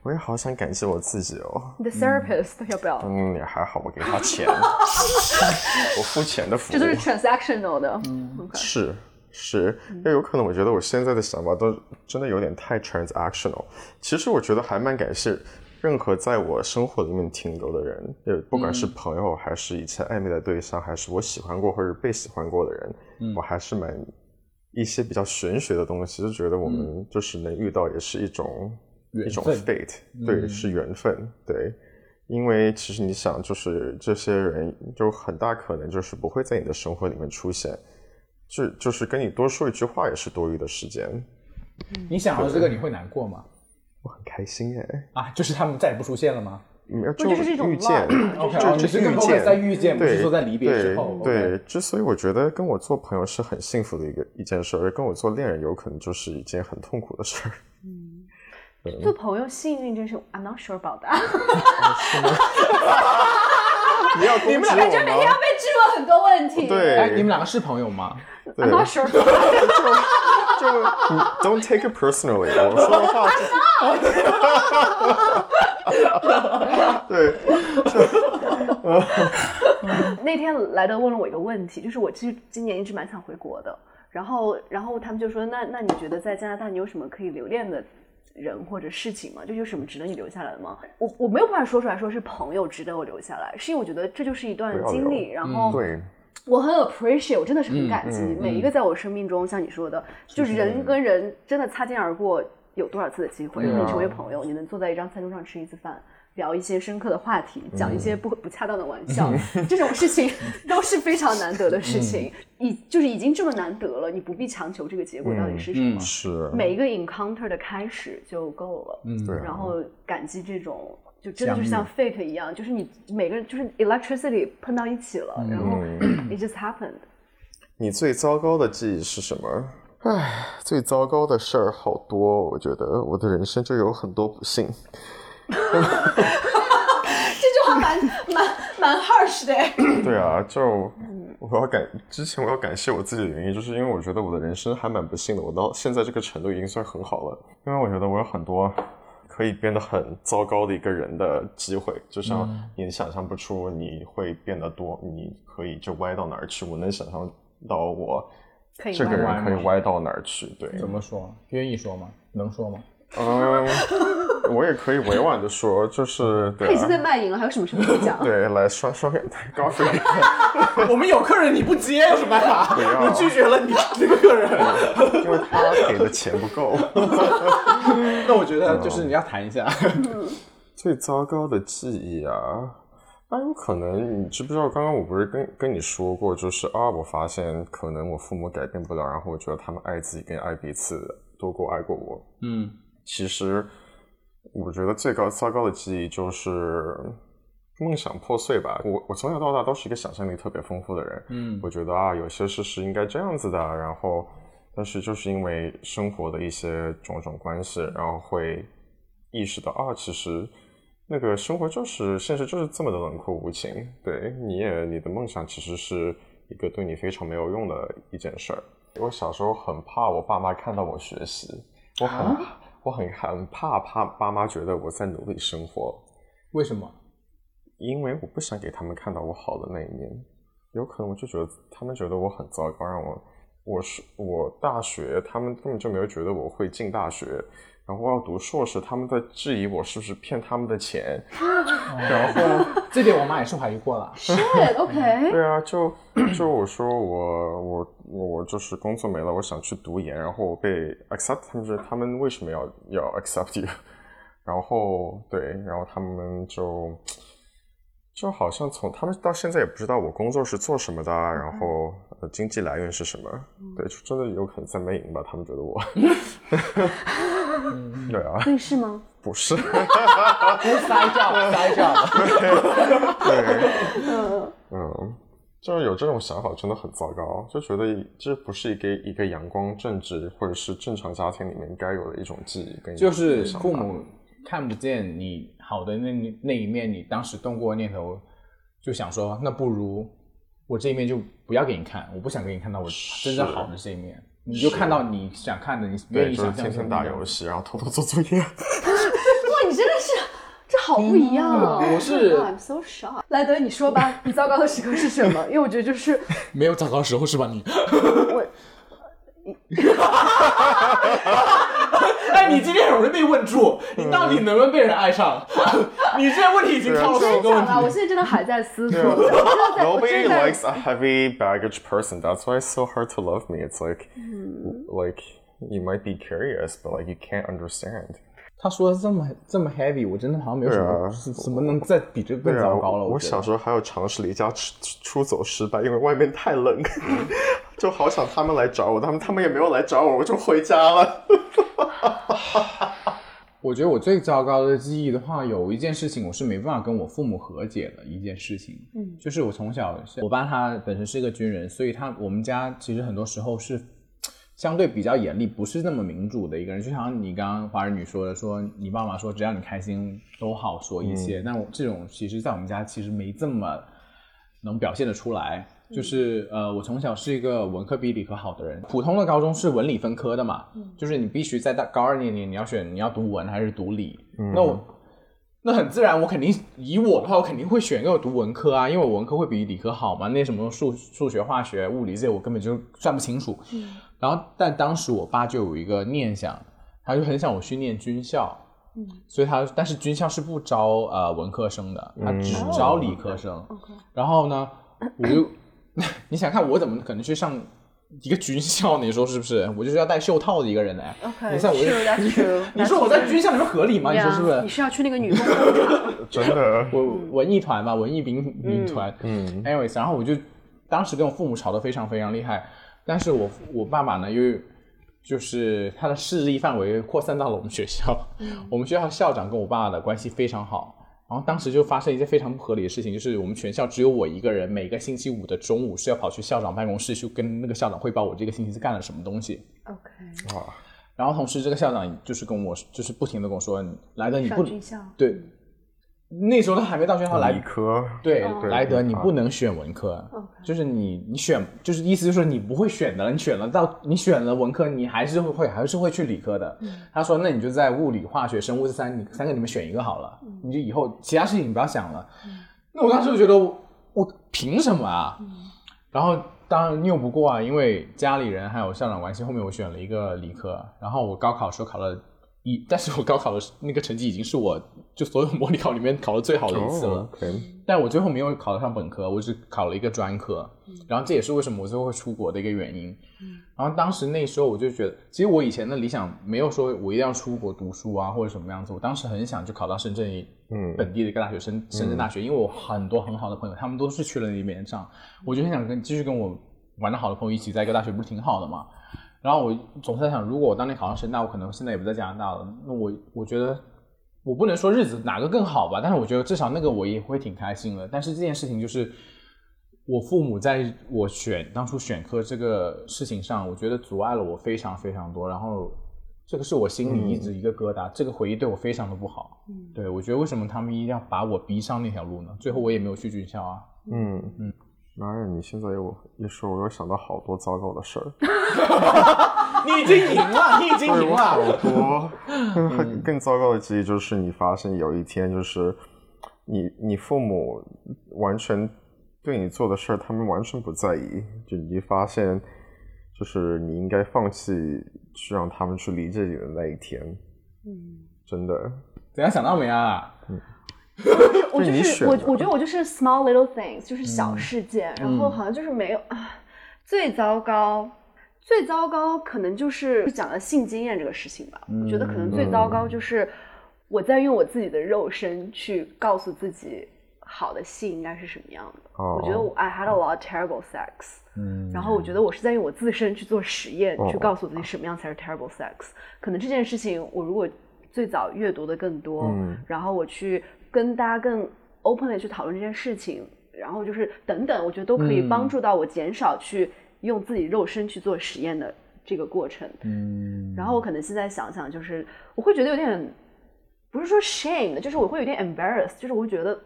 Speaker 4: 我也好想感谢我自己哦。
Speaker 2: 你的 therapist 要不要？
Speaker 4: 嗯，也还好，我给他钱，<laughs> 我付钱的服务
Speaker 2: 这都是 transactional 的。
Speaker 4: 是是，也有可能我觉得我现在的想法都真的有点太 transactional。其实我觉得还蛮感谢任何在我生活里面停留的人，也不管是朋友，还是以前暧昧的对象，还是我喜欢过或者被喜欢过的人，我还是蛮一些比较玄学的东西，就觉得我们就是能遇到也是一种一种 state，对，是缘分，对。因为其实你想，就是这些人就很大可能就是不会在你的生活里面出现，就就是跟你多说一句话也是多余的时间。
Speaker 1: 你想到这个你会难过吗？
Speaker 4: 我很开心哎，
Speaker 1: 啊，就是他们再也不出现了吗
Speaker 4: 没有
Speaker 2: 就是一种
Speaker 4: 遇见
Speaker 1: 哦，你是更
Speaker 4: 遇见
Speaker 1: 在遇见，不是说在离别之后。
Speaker 4: 对
Speaker 1: OK
Speaker 4: 对，之所以我觉得跟我做朋友是很幸福的一个一件事，而跟我做恋人有可能就是一件很痛苦的事儿。
Speaker 2: 做朋友幸运真是 I'm not sure about that。<laughs>
Speaker 4: 你要攻击我
Speaker 2: 感觉每天要
Speaker 4: 吗？
Speaker 2: 被质问很多问题。
Speaker 4: 对
Speaker 1: 哎，你们两个是朋友吗
Speaker 2: ？，I'm not sure。<laughs>
Speaker 4: 就你 don't take it personally，我说的话是，对，
Speaker 2: 那天莱德问了我一个问题，就是我其实今年一直蛮想回国的，然后然后他们就说，那那你觉得在加拿大你有什么可以留恋的人或者事情吗？就有什么值得你留下来的吗？我我没有办法说出来说是朋友值得我留下来，是因为我觉得这就是一段经历，然后
Speaker 4: 对，
Speaker 2: 我很 appreciate，我真的是很感激、
Speaker 4: 嗯嗯
Speaker 2: 每一个在我生命中，像你说的，就是人跟人真的擦肩而过，有多少次的机会，你成为朋友，你能坐在一张餐桌上吃一次饭。聊一些深刻的话题，讲一些不 <laughs> 不恰当的玩笑，这种事情 <laughs> 都是非常难得的事情。已就是已经这么难得了，你不必强求这个结果到底是什么。
Speaker 1: 嗯
Speaker 4: 是，
Speaker 2: 每一个 encounter 的开始就够了。
Speaker 1: 嗯
Speaker 4: 对啊
Speaker 2: 然后感激这种，就真的就是像 fate 一样，就是你每个人就是 electricity 碰到一起了，然后
Speaker 4: 嗯 <clears throat>
Speaker 2: it just happened。
Speaker 4: 你最糟糕的记忆是什么？唉，最糟糕的事儿好多，我觉得我的人生就有很多不幸。
Speaker 2: 这句话蛮蛮蛮 harsh 的。<coughs>
Speaker 4: 对啊，就我我要感之前我要感谢我自己的原因，就是因为我觉得我的人生还蛮不幸的，我到现在这个程度已经算很好了，因为我觉得我有很多可以变得很糟糕的一个人的机会，就像你想象不出你会变得多，你可以就歪到哪儿去，我能想象到我
Speaker 2: 可以
Speaker 4: 这个人可以歪到哪儿去，对，
Speaker 1: 怎么说？愿意说吗？能说吗？
Speaker 4: 嗯，<laughs> 我也可以委婉的说，就是对
Speaker 2: 他已经在
Speaker 4: 啊，
Speaker 2: 卖淫了，还有什么什么可以讲？
Speaker 4: 对，来双双给高飞。<laughs>
Speaker 1: 我们有客人你不接有什么办法？
Speaker 4: 不要
Speaker 1: 你拒绝了你这个客人。
Speaker 4: 因为他给的钱不够。<laughs> <laughs>
Speaker 1: 那我觉得就是你要谈一下。
Speaker 4: 最糟糕的记忆啊，那有可能你知不知道？刚刚我不是跟跟你说过，就是啊，我发现可能我父母改变不了，然后我觉得他们爱自己跟爱彼此多过爱过我。
Speaker 1: 嗯，
Speaker 4: 其实我觉得最高糟糕的记忆就是梦想破碎吧。我我从小到大都是一个想象力特别丰富的人，
Speaker 1: 嗯
Speaker 4: 我觉得啊，有些事是应该这样子的，然后但是就是因为生活的一些种种关系，然后会意识到啊，其实那个生活就是现实就是这么的冷酷无情。对，你也你的梦想其实是一个对你非常没有用的一件事儿。我小时候很怕我爸妈看到我学习，我很、我很很怕怕爸妈觉得我在努力生活，
Speaker 1: 为什么？
Speaker 4: 因为我不想给他们看到我好的那一面。有可能我就觉得他们觉得我很糟糕，让我我是我大学，他们根本就没有觉得我会进大学，然后我要读硕士，他们在质疑我是不是骗他们的钱，<laughs> 然后 <laughs>
Speaker 1: 这点我妈也是怀疑过了。
Speaker 2: 是 OK，
Speaker 4: 对啊，就就我说我我我就是工作没了，我想去读研，然后我被 accept，他们说他们为什么要要 accept you？<laughs> 然后对，然后他们就就好像从他们到现在也不知道我工作是做什么的啊，然后呃经济来源是什么，对，就真的有可能在卖淫吧，他们觉得我，对啊，
Speaker 2: 所以是吗？
Speaker 4: 不是，
Speaker 1: 塞掉，塞掉。
Speaker 4: 对，嗯嗯，就是有这种想法真的很糟糕，就觉得这不是一个一个阳光正直或者是正常家庭里面该有的一种记忆跟
Speaker 1: 就是父母看不见你好的那那一面，你当时动过念头，就想说，那不如我这一面就不要给你看，我不想给你看到我真正好的这一面，你就看到你想看的，你愿，意
Speaker 4: 就是天天打游戏，然后偷偷做作业。
Speaker 2: 哇，你真的是，这好不一样啊！
Speaker 1: 嗯我是
Speaker 2: oh,，I'm so shocked。莱德，你说吧，你糟糕的时刻是什么？因为我觉得就是 <laughs>
Speaker 1: 没有糟糕时候是吧你？
Speaker 2: 我 <laughs> <laughs>
Speaker 1: 哎，你今天很容易被问住，你到底能不能被人爱上？你这问题已经超出一个问
Speaker 2: 讲了，我。现在真的还在思索
Speaker 4: ，Nobody likes a heavy baggage person. That's why it's so hard to love me. It's like, like you might be curious, but like you can't understand.
Speaker 1: 他说的这么这么 heavy，我真的好像没有什么
Speaker 4: 啊
Speaker 1: 是什么能再比这个更糟糕了。
Speaker 4: 我我小时候还有尝试离家出出走失败，因为外面太冷，就好想他们来找我，他们他们也没有来找我，我就回家了。<laughs>
Speaker 1: 我觉得我最糟糕的记忆的话，有一件事情我是没办法跟我父母和解的一件事情，嗯，就是我从小，我爸他本身是一个军人，所以他我们家其实很多时候是相对比较严厉，不是那么民主的一个人。就像你刚刚华人女说的，说你爸妈说只要你开心都好说一些，但我这种其实在我们家其实没这么能表现得出来。就是呃，我从小是一个文科比理科好的人，普通的高中是文理分科的嘛，就是你必须在大高二那年你要选你要读文还是读理，那我那很自然，我肯定以我的话，我肯定会选一个读文科啊，因为我文科会比理科好嘛。那什么数数学、化学、物理这些我根本就算不清楚。然后，但当时我爸就有一个念想，他就很想我去念军校。所以他但是军校是不招呃文科生的，他只招理科生。然后呢，我就 <laughs> 你想看我怎么可能去上一个军校？你说是不是？我就是要戴袖套的一个人哎。
Speaker 2: OK，
Speaker 1: 你像我
Speaker 2: true, that's true <laughs>
Speaker 1: 你说我在军校里面合理吗？你说是不
Speaker 2: Yeah，你
Speaker 1: 是？
Speaker 2: 是要去那个女工？<laughs>
Speaker 4: 真的，
Speaker 1: 我文艺团嘛，文艺兵兵团。嗯，anyways，然后我就当时跟我父母吵得非常非常厉害，但是我我爸爸呢又就是他的势力范围扩散到了我们学校，我们学校校长跟我爸的关系非常好。然后当时就发生一件非常不合理的事情，就是我们全校只有我一个人，每个星期五的中午是要跑去校长办公室去跟那个校长汇报我这个星期是干了什么东西。
Speaker 2: OK，
Speaker 4: 哇，
Speaker 1: 然后同时这个校长就是跟我就是不停的跟我说，来的你不。对，那时候他还没到学校来
Speaker 4: 理科，
Speaker 1: 对，
Speaker 2: 哦
Speaker 1: 莱德，你
Speaker 4: 啊
Speaker 1: 不能选文科，就是你你选，就是意思就是你不会选的了，你选了到你选了文科，你还是会会还是会去理科的。他说，那你就在物理、化学、生物这三你三个里面选一个好了，你就以后其他事情你不要想了。那我当时就觉得我我凭什么啊？然后当然拗不过啊，因为家里人还有校长关系，后面我选了一个理科，然后我高考时候考了一，但是我高考的那个成绩已经是我就所有模拟考里面考的最好的一次了。但我最后没有考得上本科，我只考了一个专科，然后这也是为什么我最后会出国的一个原因。然后当时那时候我就觉得，其实我以前的理想没有说我一定要出国读书啊，或者什么样子。我当时很想就考到深圳
Speaker 4: 嗯
Speaker 1: 本地的一个大学，深深圳大学，因为我很多很好的朋友，他们都是去了那边上，我就很想跟继续跟我玩的好的朋友一起在一个大学，不是挺好的嘛。然后我总是在想，如果我当年考上深大，我可能现在也不在加拿大了。那我我觉得我不能说日子哪个更好吧，但是我觉得至少那个我也会挺开心的。但是这件事情就是，我父母在我选当初选科这个事情上，我觉得阻碍了我非常非常多。然后这个是我心里一直一个疙瘩，这个回忆对我非常的不好。对我觉得为什么他们一定要把我逼上那条路呢？最后我也没有去军校啊。
Speaker 4: 嗯嗯。妈呀！你现在又一说，我又想到好多糟糕的事儿。<laughs>
Speaker 1: 你已经赢了，你已经赢
Speaker 4: 了好。多。<laughs> 更更糟糕的记忆就是你发现有一天，就是你你父母完全对你做的事儿，他们完全不在意。就你发现，就是你应该放弃去让他们去理解你的那一天。嗯，真的。
Speaker 1: 怎样想到没啊？<laughs>
Speaker 2: 我就是我，我觉得我就是 small little things，就是小
Speaker 1: 嗯
Speaker 2: 事件，然后好像就是没有啊。最糟糕，最糟糕可能就是讲了性经验这个事情吧。我觉得可能最糟
Speaker 4: 嗯
Speaker 2: 糕就是我在用我自己的肉身去告诉自己好的性应该是什么样的。
Speaker 4: 哦
Speaker 2: 我觉得我 I had a lot of terrible sex。
Speaker 1: 嗯
Speaker 2: 然后我觉得我是在用我自身去做实验，
Speaker 4: 哦
Speaker 2: 去告诉自己什么样才是 terrible sex。可能这件事情，我如果最早阅读的更多，
Speaker 4: 嗯
Speaker 2: 然后我去跟大家更 openly 去讨论这件事情，然后就是等等，我觉得都可以
Speaker 1: 嗯
Speaker 2: 帮助到我减少去用自己肉身去做实验的这个过程。
Speaker 1: 嗯
Speaker 2: 然后我可能现在想想，就是我会觉得有点，不是说 shame 就是我会有点 embarrassed，就是我会觉得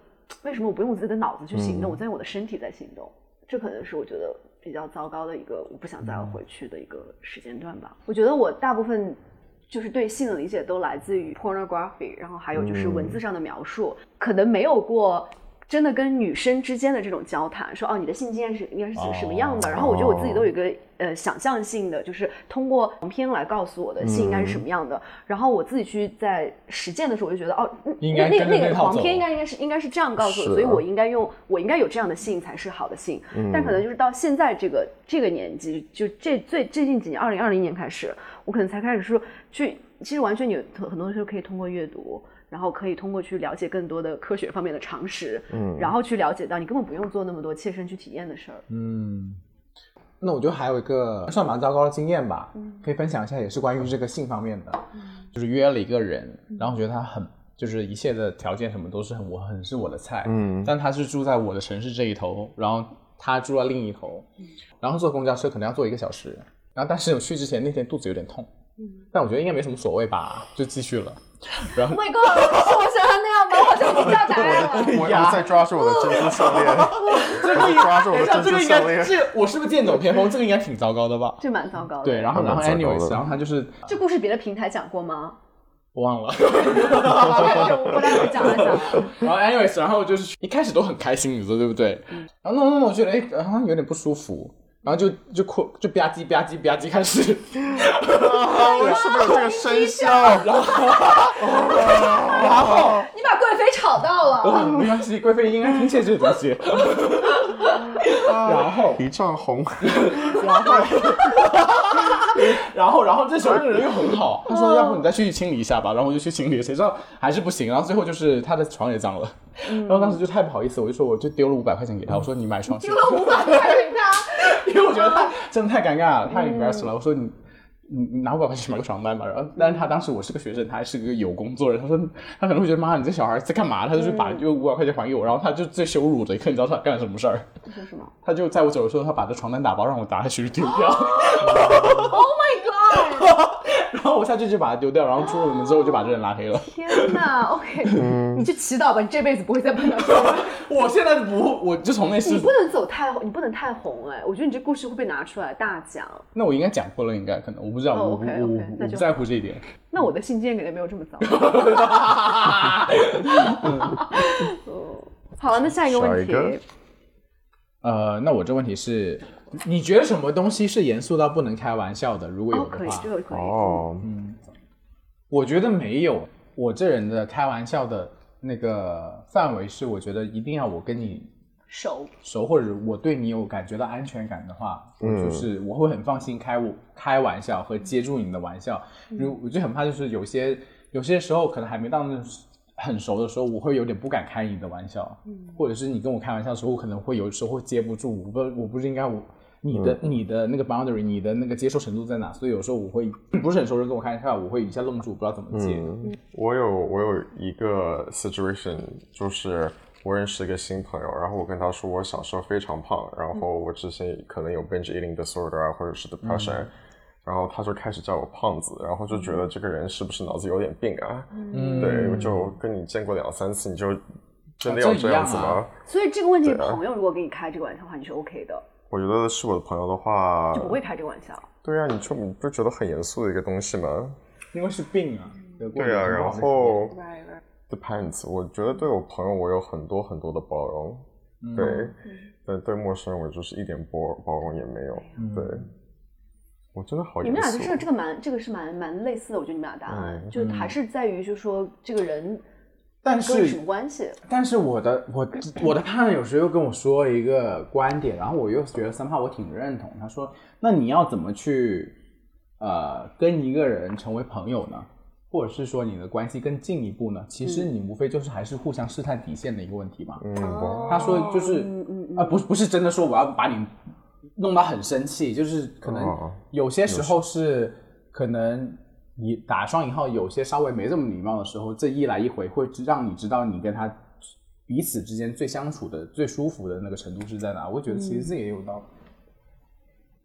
Speaker 2: 为什么我不用我自己的脑子去行动，我在用我的身体在行动，这可能是我觉得比较糟糕的一个我不想再要回去的一个时间段吧。我觉得我大部分。就是对性的理解都来自于 pornography，然后还有就是文字上的描述，可能没有过真的跟女生之间的这种交谈，说哦你的性经验是应该是什么样的，
Speaker 1: 哦。
Speaker 2: 然后我觉得我自己都有一个呃想象性的，就是通过黄片来告诉我的性应该是什么样的，然后我自己去在实践的时候，我就觉得哦，嗯那那个黄
Speaker 1: 那套走
Speaker 2: 片应该应该是应该是这样告诉我所以我应该用我应该有这样的性才是好的性，但可能就是到现在这个这个年纪，就这最最近几年，二零二零年开始，我可能才开始说去，其实完全你很很多时候可以通过阅读。然后可以通过去了解更多的科学方面的常识，嗯，然后去了解到你根本不用做那么多切身去体验的事儿。
Speaker 1: 嗯，那我觉得还有一个算蛮糟糕的经验吧，可以分享一下，也是关于这个性方面的，就是约了一个人，然后我觉得他很。就是一切的条件什么都是很我很是我的菜，
Speaker 4: 嗯
Speaker 1: 但他是住在我的城市这一头，然后他住在另一头，然后坐公交车可能要坐一个小时，然后但是我去之前那天肚子有点痛，但我觉得应该没什么所谓吧，就继续了，<laughs> 然后
Speaker 2: Oh my god！是我想要那样吗？我好像不知道答案了。<laughs>
Speaker 4: 我 <laughs> 我在抓住我的珍珠项链，
Speaker 1: 这个应
Speaker 4: 抓住我的珍珠项链。
Speaker 1: 这个我是不是剑走偏锋？这个应该挺糟糕的吧？
Speaker 2: 这蛮糟糕的。
Speaker 1: 对，然后然后 anyways，然后他就是
Speaker 2: 这故事别的平台讲过吗？
Speaker 1: 我忘了。
Speaker 2: 我待会儿讲了讲。
Speaker 1: 然后 anyways，然后就是一开始都很开心，你说对不对？然后弄弄弄，我觉得哎好像有点不舒服，然后就就哭就吧唧吧唧吧唧开始，
Speaker 4: 啊，为什么有这个声效？<laughs>
Speaker 2: 你把贵妃吵到了。<laughs>
Speaker 1: 没关系，贵妃应该听见这个东西。然后
Speaker 4: 一丈红，<laughs>
Speaker 1: 然后然后然后这时候那个人又很好，他说要不你再去清理一下吧，然后我就去清理，谁知道还是不行，然后最后就是他的床也脏了，然后当时就太不好意思，我就说我就丢了五百块钱给他，我说你买床去。
Speaker 2: 五百块给他，
Speaker 1: 因为我觉得他真的太尴尬了，太 embarrassed 了。我说你你你拿五百块钱买个床单吧。然后，但是他当时我是个学生，他还是个有工作人。他说他可能会觉得妈，你这小孩在干嘛？他就去把就五百块钱还给我，然后他就最羞辱的一刻，你知道他干了什么事儿？
Speaker 2: 说什么
Speaker 1: 他就在我走的时候，他把这床单打包让我打下去丢掉。<laughs>
Speaker 2: Oh my god！
Speaker 1: 然后我下去就把它丢掉，然后出了门之后就把这人拉黑了。
Speaker 2: 天哪，OK，<laughs> 你就祈祷吧，你这辈子不会再碰到这个人。<laughs>
Speaker 1: 我现在不，我就从那
Speaker 2: 你不，能走太，你不能太红哎，我觉得你这故事会被拿出来大讲。
Speaker 1: 那我应该讲过了，应该可能我不知道，
Speaker 2: 哦
Speaker 1: 我我
Speaker 2: 就
Speaker 1: 我不在乎这一点。
Speaker 2: 那我的信件肯定没有这么糟。<laughs> 好了，那下一个问题
Speaker 1: 呃，那我这问题是，你觉得什么东西是严肃到不能开玩笑的？如果有
Speaker 2: 哦，可以，
Speaker 1: 的话。
Speaker 4: 哦，
Speaker 1: 我觉得没有。我这人的开玩笑的那个范围是，我觉得一定要我跟你
Speaker 2: 熟，
Speaker 1: 熟，或者我对你有感觉到安全感的话，
Speaker 4: 嗯
Speaker 1: 就是我会很放心开我开玩笑和接住你的玩笑。如我就很怕，就是有些有些时候可能还没到那种很熟的时候，我会有点不敢开你的玩笑，嗯或者是你跟我开玩笑的时候，我可能会有时候会接不住，我不我不是应该我。你的、你的那个 boundary，你的那个接受程度在哪？所以有时候我会不是很熟人跟我开玩笑，我会一下愣住，不知道怎么接。
Speaker 4: 嗯，我有我有一个 situation，就是我认识一个新朋友，然后我跟他说我小时候非常胖，然后我之前可能有 binge eating disorder 啊，或者是 depression，、然后他就开始叫我胖子，然后就觉得这个人是不是脑子有点病啊？
Speaker 1: 嗯。
Speaker 4: 对，我就跟你见过两三次，你就真的要这样子吗？
Speaker 2: 所以这个问题，朋友如果给你开这个玩笑的话，你是 OK 的，
Speaker 4: 我觉得是我的朋友的话
Speaker 2: 就，不会开这个玩笑。
Speaker 4: 对啊，你就你不觉得很严肃的一个东西吗？
Speaker 1: 因为是病啊，
Speaker 4: 对啊，然后 depends，我觉得对我朋友我有很多很多的包容，
Speaker 1: 嗯。
Speaker 4: 对，但对陌生人我就是一点包包容也没有，
Speaker 1: 嗯
Speaker 4: 对，我真的好
Speaker 2: 你们俩就是这个蛮，这个是蛮蛮类似的，我觉得你们俩答案、
Speaker 4: 嗯
Speaker 2: 就还是在于，就是说这个人
Speaker 1: 但是
Speaker 2: 关系？
Speaker 1: 但是我的我我的 partner 有时候又跟我说一个观点，然后我又觉得三炮我挺认同。他说：“那你要怎么去呃跟一个人成为朋友呢？或者是说你的关系更进一步呢？其实你无非就是还是互相试探底线的一个问题嘛。他说就是啊，不是不是真的说我要把你弄到很生气，就是可能
Speaker 4: 哦
Speaker 1: 有些时候是可能你打双引号，有些稍微没这么礼貌的时候，这一来一回会让你知道你跟他彼此之间最相处的最舒服的那个程度是在哪。我觉得其实这也有道理。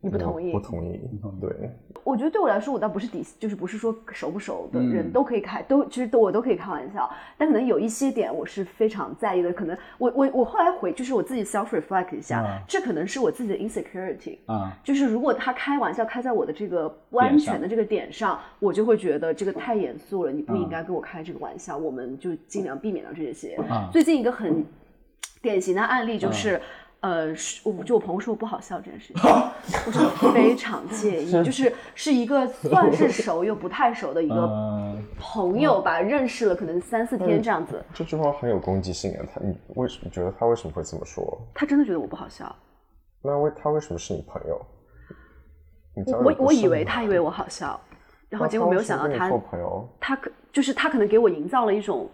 Speaker 2: 你不同意？
Speaker 4: 不同意，对，
Speaker 2: 我觉得对我来说，我倒不是底，就是不是说熟不熟的人
Speaker 1: 嗯
Speaker 2: 都可以开，都其实都我都可以开玩笑，但可能有一些点我是非常在意的。可能我我我后来回就是我自己 self reflect 一下，
Speaker 1: 嗯
Speaker 2: 这可能是我自己的 insecurity。
Speaker 1: 啊、
Speaker 2: 就是如果他开玩笑开在我的这个不安全的这个点上，我就会觉得这个太严肃了，你不应该跟我开这个玩笑，我们就尽量避免掉这些。
Speaker 1: 啊
Speaker 2: 最近一个很典型的案例就是。呃，是我就我朋友说我不好笑这件事情，我是非常介意，<laughs> 就是是一个算是熟又不太熟的一个
Speaker 1: 嗯，
Speaker 2: 朋友吧，认识了可能三四天这样子，
Speaker 4: 这句话很有攻击性啊，他你为什么觉得他为什么会这么说？
Speaker 2: 他真的觉得我不好笑，
Speaker 4: 那为他为什么是你朋友？你
Speaker 2: 我我我以为他以为我好笑，然后结果没有想到他
Speaker 4: 做朋友，
Speaker 2: 他可就是他可能给我营造了一种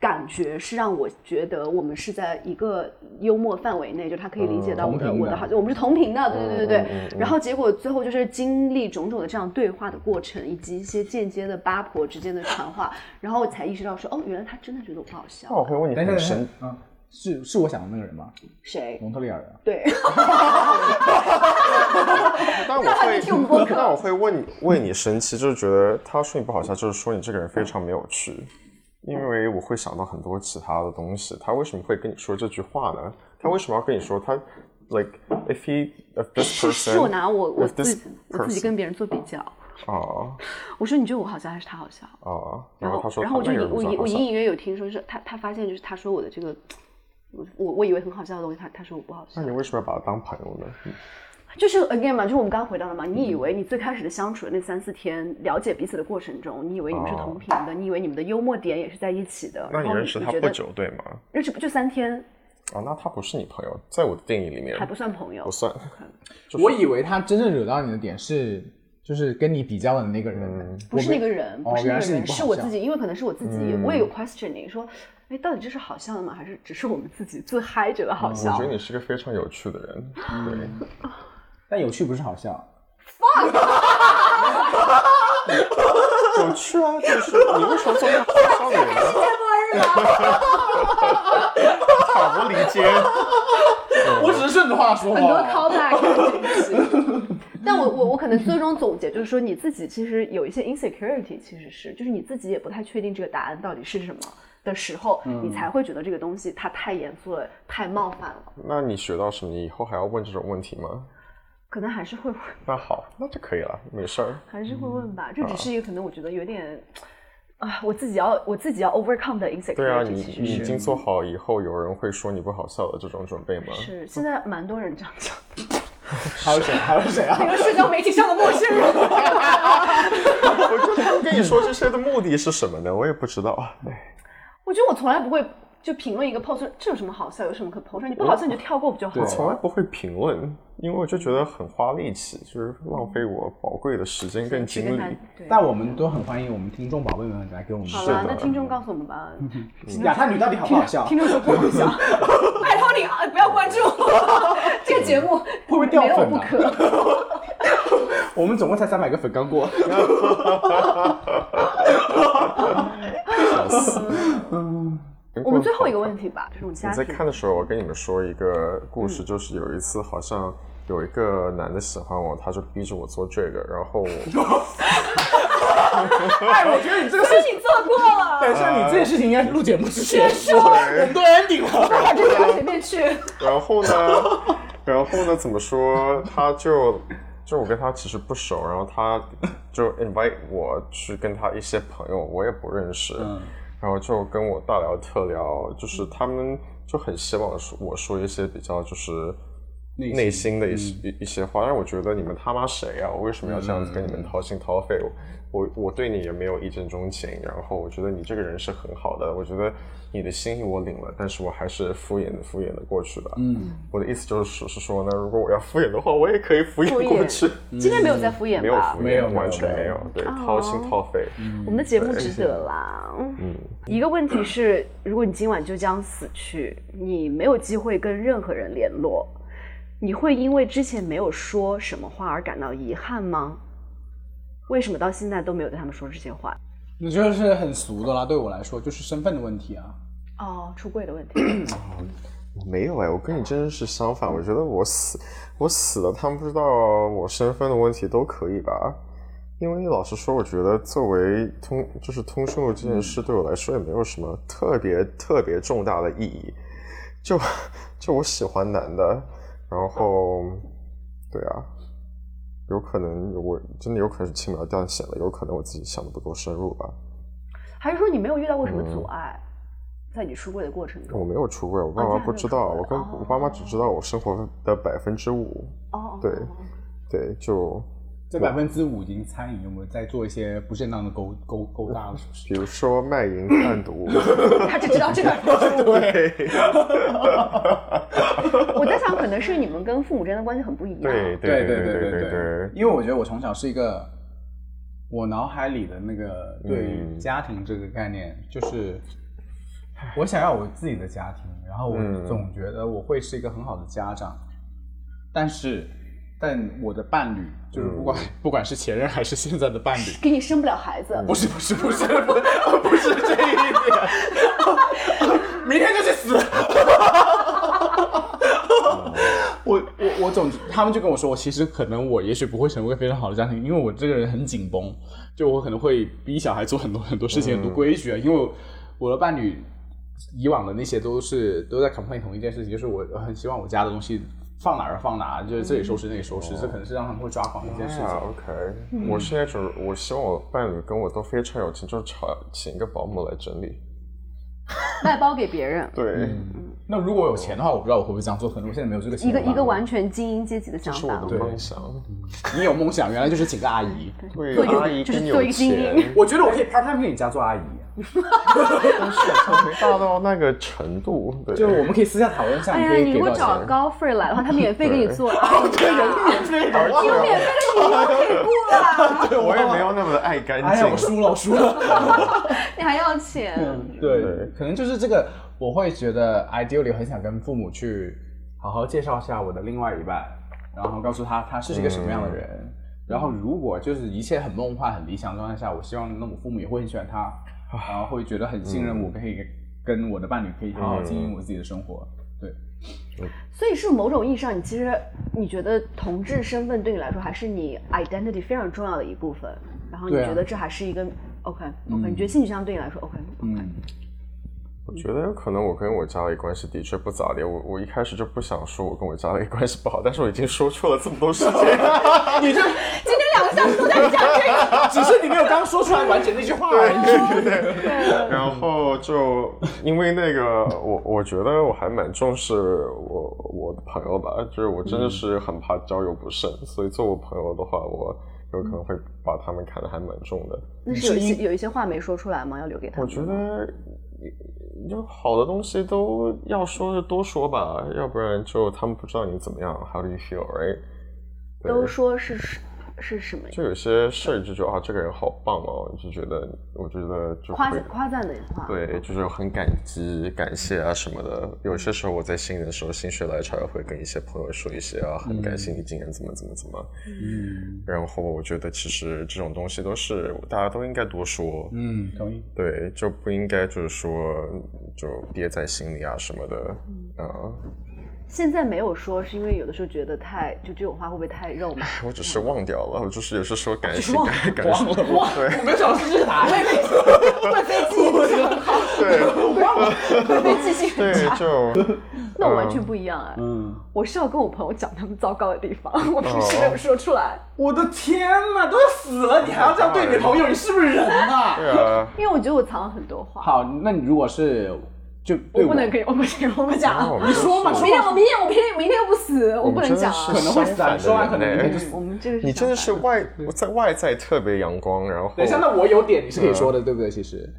Speaker 2: 感觉，是让我觉得我们是在一个幽默范围内，就他可以理解到我的、我的好，我们是同频的，对对对对对。
Speaker 4: 嗯嗯嗯
Speaker 2: 然后结果最后就是经历种种的这样对话的过程，以及一些间接的八婆之间的传话，然后我才意识到说，哦，原来他真的觉得我不好笑
Speaker 4: 那。我会问你
Speaker 1: 等一下，
Speaker 4: 很
Speaker 1: 等一下
Speaker 4: 深，，
Speaker 1: 嗯，是是我想的那个人吗？
Speaker 2: 谁？
Speaker 1: 蒙特利尔的。
Speaker 2: 对，<laughs>
Speaker 4: 但我会 <laughs> <laughs> 但我会问你为你生气，就是觉得他说你不好笑，就是说你这个人非常没有趣。因为我会想到很多其他的东西，他为什么会跟你说这句话呢？他为什么要跟你说他，like if he if this
Speaker 2: 是
Speaker 4: person
Speaker 2: 是我拿我我自己我自己跟别人做比较，
Speaker 4: 哦
Speaker 2: 我说你觉得我好笑还是他好笑？
Speaker 4: 哦，
Speaker 2: 然后
Speaker 4: 后他说
Speaker 2: 然后我就
Speaker 4: 那个
Speaker 2: 隐我隐我隐隐约有听说是他他发现就是他说我的这个，我我我以为很好笑的东西，他他说我不好笑
Speaker 4: 那，你为什么要把他当朋友呢？
Speaker 2: 就是 again 嘛，就是我们刚刚回到了嘛，你以为你最开始的相处的那三四天，了解彼此的过程中，你以为你们是同频的，你以为你们的幽默点也是在一起的，
Speaker 4: 那你认识他不久对吗？
Speaker 2: 认识不就三天，
Speaker 4: 哦，那他不是你朋友，在我的定义里面
Speaker 2: 还不算朋友
Speaker 4: 不，算。<laughs> 就是
Speaker 1: 我以为他真正惹到你的点是，就是跟你比较的那个人，
Speaker 4: 嗯
Speaker 2: 不是那个人，
Speaker 1: 哦
Speaker 2: 不是那个人，
Speaker 1: 是
Speaker 2: 我自己，因为可能是我自己，
Speaker 4: 嗯
Speaker 2: 我也有 questioning 说，哎，到底这是好笑的吗？还是只是我们自己自嗨觉得好笑我
Speaker 4: 觉？得你是个非常有趣的人，对。<laughs>
Speaker 1: 但有趣不是好笑。<laughs>
Speaker 4: 有趣啊，就是 <laughs> 你为什么做一个好笑的人呢？挑拨离间，
Speaker 1: 我只是顺顺着话说
Speaker 2: 很多 callback。但我我我可能最终总结就是说，你自己其实有一些 insecurity，其实是就是你自己也不太确定这个答案到底是什么的时候，你才会觉得这个东西它太严肃了，太冒犯了。
Speaker 4: 那你学到什么？你以后还要问这种问题吗？
Speaker 2: 可能还是会问，
Speaker 4: 那好，那就可以了，没事儿。
Speaker 2: 还是会问吧。这只是一个可能我觉得有点啊，我自己要我自己要 overcome 的
Speaker 4: 对啊你你已经做好以后有人会说你不好笑的这种准备吗？
Speaker 2: 是现在蛮多人这样讲。<laughs>
Speaker 1: 还有谁？还有谁啊？<laughs>
Speaker 2: 一个社交媒体上的陌生人。<laughs>
Speaker 4: 我觉得他们跟你说这些的目的是什么呢？我也不知道。哎
Speaker 2: 我觉得我从来不会就评论一个 post，这有什么好笑，有什么可 post？你不好笑你就跳过不就好了
Speaker 4: 我从来？不会评论，因为我就觉得很花力气，就是浪费我宝贵的时间跟精力。
Speaker 1: 但我们都很欢迎我们听众宝贝们来给我们
Speaker 2: 好了，那听众告诉我们吧。<laughs>
Speaker 1: 亚太女到底好不好笑？<laughs>
Speaker 2: 听众说不好笑，<laughs> 拜托你啊，不要关注这个节目，会
Speaker 1: 不会掉
Speaker 2: 没有
Speaker 1: 粉啊
Speaker 2: 不可。
Speaker 1: 我们总共才三百个粉，刚过。
Speaker 4: 笑死！
Speaker 2: 我们最后一个问题吧，就是我们家
Speaker 4: 你在。看的时候，我跟你们说一个故事，就是有一次好像有一个男的喜欢我，他就逼着我做这个，然后 <laughs>
Speaker 1: 哎，我觉得你这个事情，
Speaker 2: 做过了，
Speaker 1: 等一下，你这件事情应该是录节目之前说，我们都 ending 了。
Speaker 2: 把这个前面去。<laughs>
Speaker 4: 然后呢，然后呢，怎么说？他就就我跟他其实不熟，然后他就 invite 我去跟他一些朋友，我也不认识，
Speaker 1: 嗯
Speaker 4: 然后就跟我大聊特聊，就是他们就很希望说我说一些比较就是。
Speaker 1: 内心
Speaker 4: 的一些、一一些话，但是我觉得你们他妈谁呀、我为什么要这样子跟你们掏心掏肺？我我我对你也没有一见钟情，然后我觉得你这个人是很好的，我觉得你的心意我领了，但是我还是敷衍的敷衍的过去吧。嗯，我的意思就是是说呢，如果我要敷衍的话，我也可以敷
Speaker 2: 敷
Speaker 4: 衍过去，
Speaker 2: 今天没有在敷衍
Speaker 4: 没有
Speaker 2: 吧
Speaker 4: 敷？
Speaker 1: 没有
Speaker 4: 衍，完全
Speaker 1: 没有
Speaker 4: 没有，对，掏心掏肺。
Speaker 2: 我们的节目值得啦。嗯，一个问题是，如果你今晚就将死去，你没有机会跟任何人联络，你会因为之前没有说什么话而感到遗憾吗？为什么到现在都没有对他们说这些话？
Speaker 1: 你就是很俗的啦，对我来说就是身份的问题啊。
Speaker 2: 哦，出柜的问题。<clears throat>
Speaker 4: 没有哎，我跟你真的是相反。我觉得我死，我死了，他们不知道我身份的问题都可以吧？因为老实说，我觉得作为通就是通讯录这件事对我来说也没有什么特别特别重大的意义。就就我喜欢男的，然后对啊，有可能我真的有可能是轻描淡写了，有可能我自己想的不够深入吧。
Speaker 2: 还是说你没有遇到过什么阻碍，在你出柜的过程中我？
Speaker 4: 没有出柜，我爸妈不知道，我跟
Speaker 2: 哦
Speaker 4: 我爸妈只知道我生活的百分之五。
Speaker 2: 哦，
Speaker 4: 对对，就
Speaker 1: 这百分之五已经餐饮有没有在做一些不正当的勾勾勾搭了？
Speaker 4: 比如说卖淫贩毒，<laughs>
Speaker 2: 他只知道这个。<laughs>
Speaker 4: 对
Speaker 2: 我在想，可能是你们跟父母之间的关系很不一样。
Speaker 4: 对
Speaker 1: 对
Speaker 4: 对
Speaker 1: 对
Speaker 4: 对
Speaker 1: 对，因为我觉得我从小是一个，我脑海里的那个对
Speaker 4: 嗯
Speaker 1: 家庭这个概念，就是我想要我自己的家庭，然后我
Speaker 4: 嗯。
Speaker 1: 总觉得我会是一个很好的家长，但是，但我的伴侣就是不管、<laughs> 不管是前任还是现在的伴侣，
Speaker 2: 给你生不了孩子，
Speaker 1: 不是不是不是不是不是这一点，<laughs> 明天就去死。<laughs> 我我我总他们就跟我说，我其实可能我也许不会成为非常好的家庭，因为我这个人很紧绷，就我可能会逼小孩做很多很多事情，很多规矩啊。因为我我的伴侣以往的那些都是都在 complain 同一件事情，就是我很希望我家的东西放哪儿放哪儿，就是这里收拾那里收拾，这可能是让他们会抓狂的一件事情。
Speaker 4: 啊，OK，我现在就是我希望我伴侣跟我都非常有钱，就是请请一个保姆来整理。<laughs>
Speaker 2: 外包给别人，
Speaker 4: 对，
Speaker 1: 那如果有钱的话，我不知道我会不会这样做，可能我现在没有这个钱。
Speaker 2: 一个一个完全精英阶级的想
Speaker 4: 这是我
Speaker 2: 法
Speaker 4: 的。梦想。
Speaker 1: 你有梦想，原来就是请个阿姨。
Speaker 4: 对阿姨
Speaker 2: 就是
Speaker 4: 更有
Speaker 2: 做一个精英
Speaker 4: 钱，
Speaker 1: 我觉得我可以 part time 给你家做阿姨，<laughs>
Speaker 4: 但是还没大到那个程度。对，
Speaker 1: 就我们可以私下讨论一下，
Speaker 2: 哎呀，
Speaker 1: 你
Speaker 2: 如果？找高 free 来的话，他免费给你做 <laughs> 阿姨
Speaker 1: 对，有
Speaker 2: 啊，
Speaker 1: 免费的，
Speaker 2: 免费的你都给过了，<laughs>
Speaker 4: 我也没有那么的爱干
Speaker 1: 哎呀，我
Speaker 4: 净。
Speaker 1: 输了，我输了。
Speaker 2: 你还要钱？
Speaker 1: 对
Speaker 4: 对，
Speaker 1: 可能就是这个，我会觉得 ideally 很想跟父母去好好介绍一下我的另外一半，然后告诉他他是一个什么样的人。然后如果就是一切很梦幻、很理想的状态下，我希望那我父母也会很喜欢他，然后会觉得很信任我，可以跟我的伴侣可以好好经营我自己的生活。对，
Speaker 2: 所以是某种意义上，你其实你觉得同志身份对你来说还是你 identity 非常重要的一部分，然后你觉得这还是一个 OK OK，、你觉得性取向对你来说 OK OK，、
Speaker 1: 嗯，
Speaker 4: 我觉得可能我跟我家里关系的确不咋地，我我一开始就不想说我跟我家里关系不好，但是我已经说出了这么多事情，<laughs>
Speaker 1: 你就 <laughs>
Speaker 2: 今天两个小时都在讲这个，
Speaker 1: 只是你没有刚说出来完整那句话而已。
Speaker 4: 然后就因为那个，我我觉得我还蛮重视我我的朋友吧，就是我真的是很怕交友不慎，所以做我朋友的话，我有可能会把他们看得还蛮重的。
Speaker 2: 那是有一些有一些话没说出来吗？要留给他们我？
Speaker 4: 觉得就好的东西都要说就多说吧，要不然就他们不知道你怎么样，How do you feel, right？
Speaker 2: 都说是是是什么？
Speaker 4: 就有些事儿就觉得啊，这个人好棒哦，就觉得我觉得就
Speaker 2: 夸
Speaker 4: 会
Speaker 2: 夸赞的话。
Speaker 4: 对，就是很感激、感谢啊什么的。有些时候我在心里的时候，心血来潮也会跟一些朋友说一些啊，很感谢你今年怎么怎么怎么。
Speaker 1: 嗯
Speaker 4: 然后我觉得其实这种东西都是大家都应该多说，
Speaker 1: 嗯，同意。
Speaker 4: 对，就不应该就是说就憋在心里啊什么的。啊、
Speaker 2: 现在没有说，是因为有的时候觉得太就这种话会不会太肉麻？
Speaker 4: 我只是忘掉了，我就是有些时候感谢
Speaker 2: 忘
Speaker 4: 感感谢，对
Speaker 1: 我没有想到是这个答案。
Speaker 2: 会被记性很好，
Speaker 4: 对
Speaker 2: 会被记性很 <laughs>
Speaker 4: 对，
Speaker 2: 差。<laughs>
Speaker 4: 就 <laughs>
Speaker 2: 那我完全不一样哎，
Speaker 1: 嗯，
Speaker 2: 我是要跟我朋友讲他们糟糕的地方，我平时没有说出来，
Speaker 1: 我的天哪，都要死了，你还要这样对你朋友，你是不是人呐？
Speaker 4: 对啊。
Speaker 2: 因为我觉得我藏了很多话。
Speaker 1: 好，那你如果是就对
Speaker 2: 我不能跟我不行，我不讲。
Speaker 4: 我们
Speaker 1: 你说嘛
Speaker 4: 就是
Speaker 2: 明天我明天我明天明天又不死，我不能讲啊。
Speaker 1: 可能会死说完可能明天就死。
Speaker 2: 我们这个是
Speaker 4: 你真的是外在外在特别阳光，然后
Speaker 1: 等一下，那我有点你是可以说的，对不对？其实，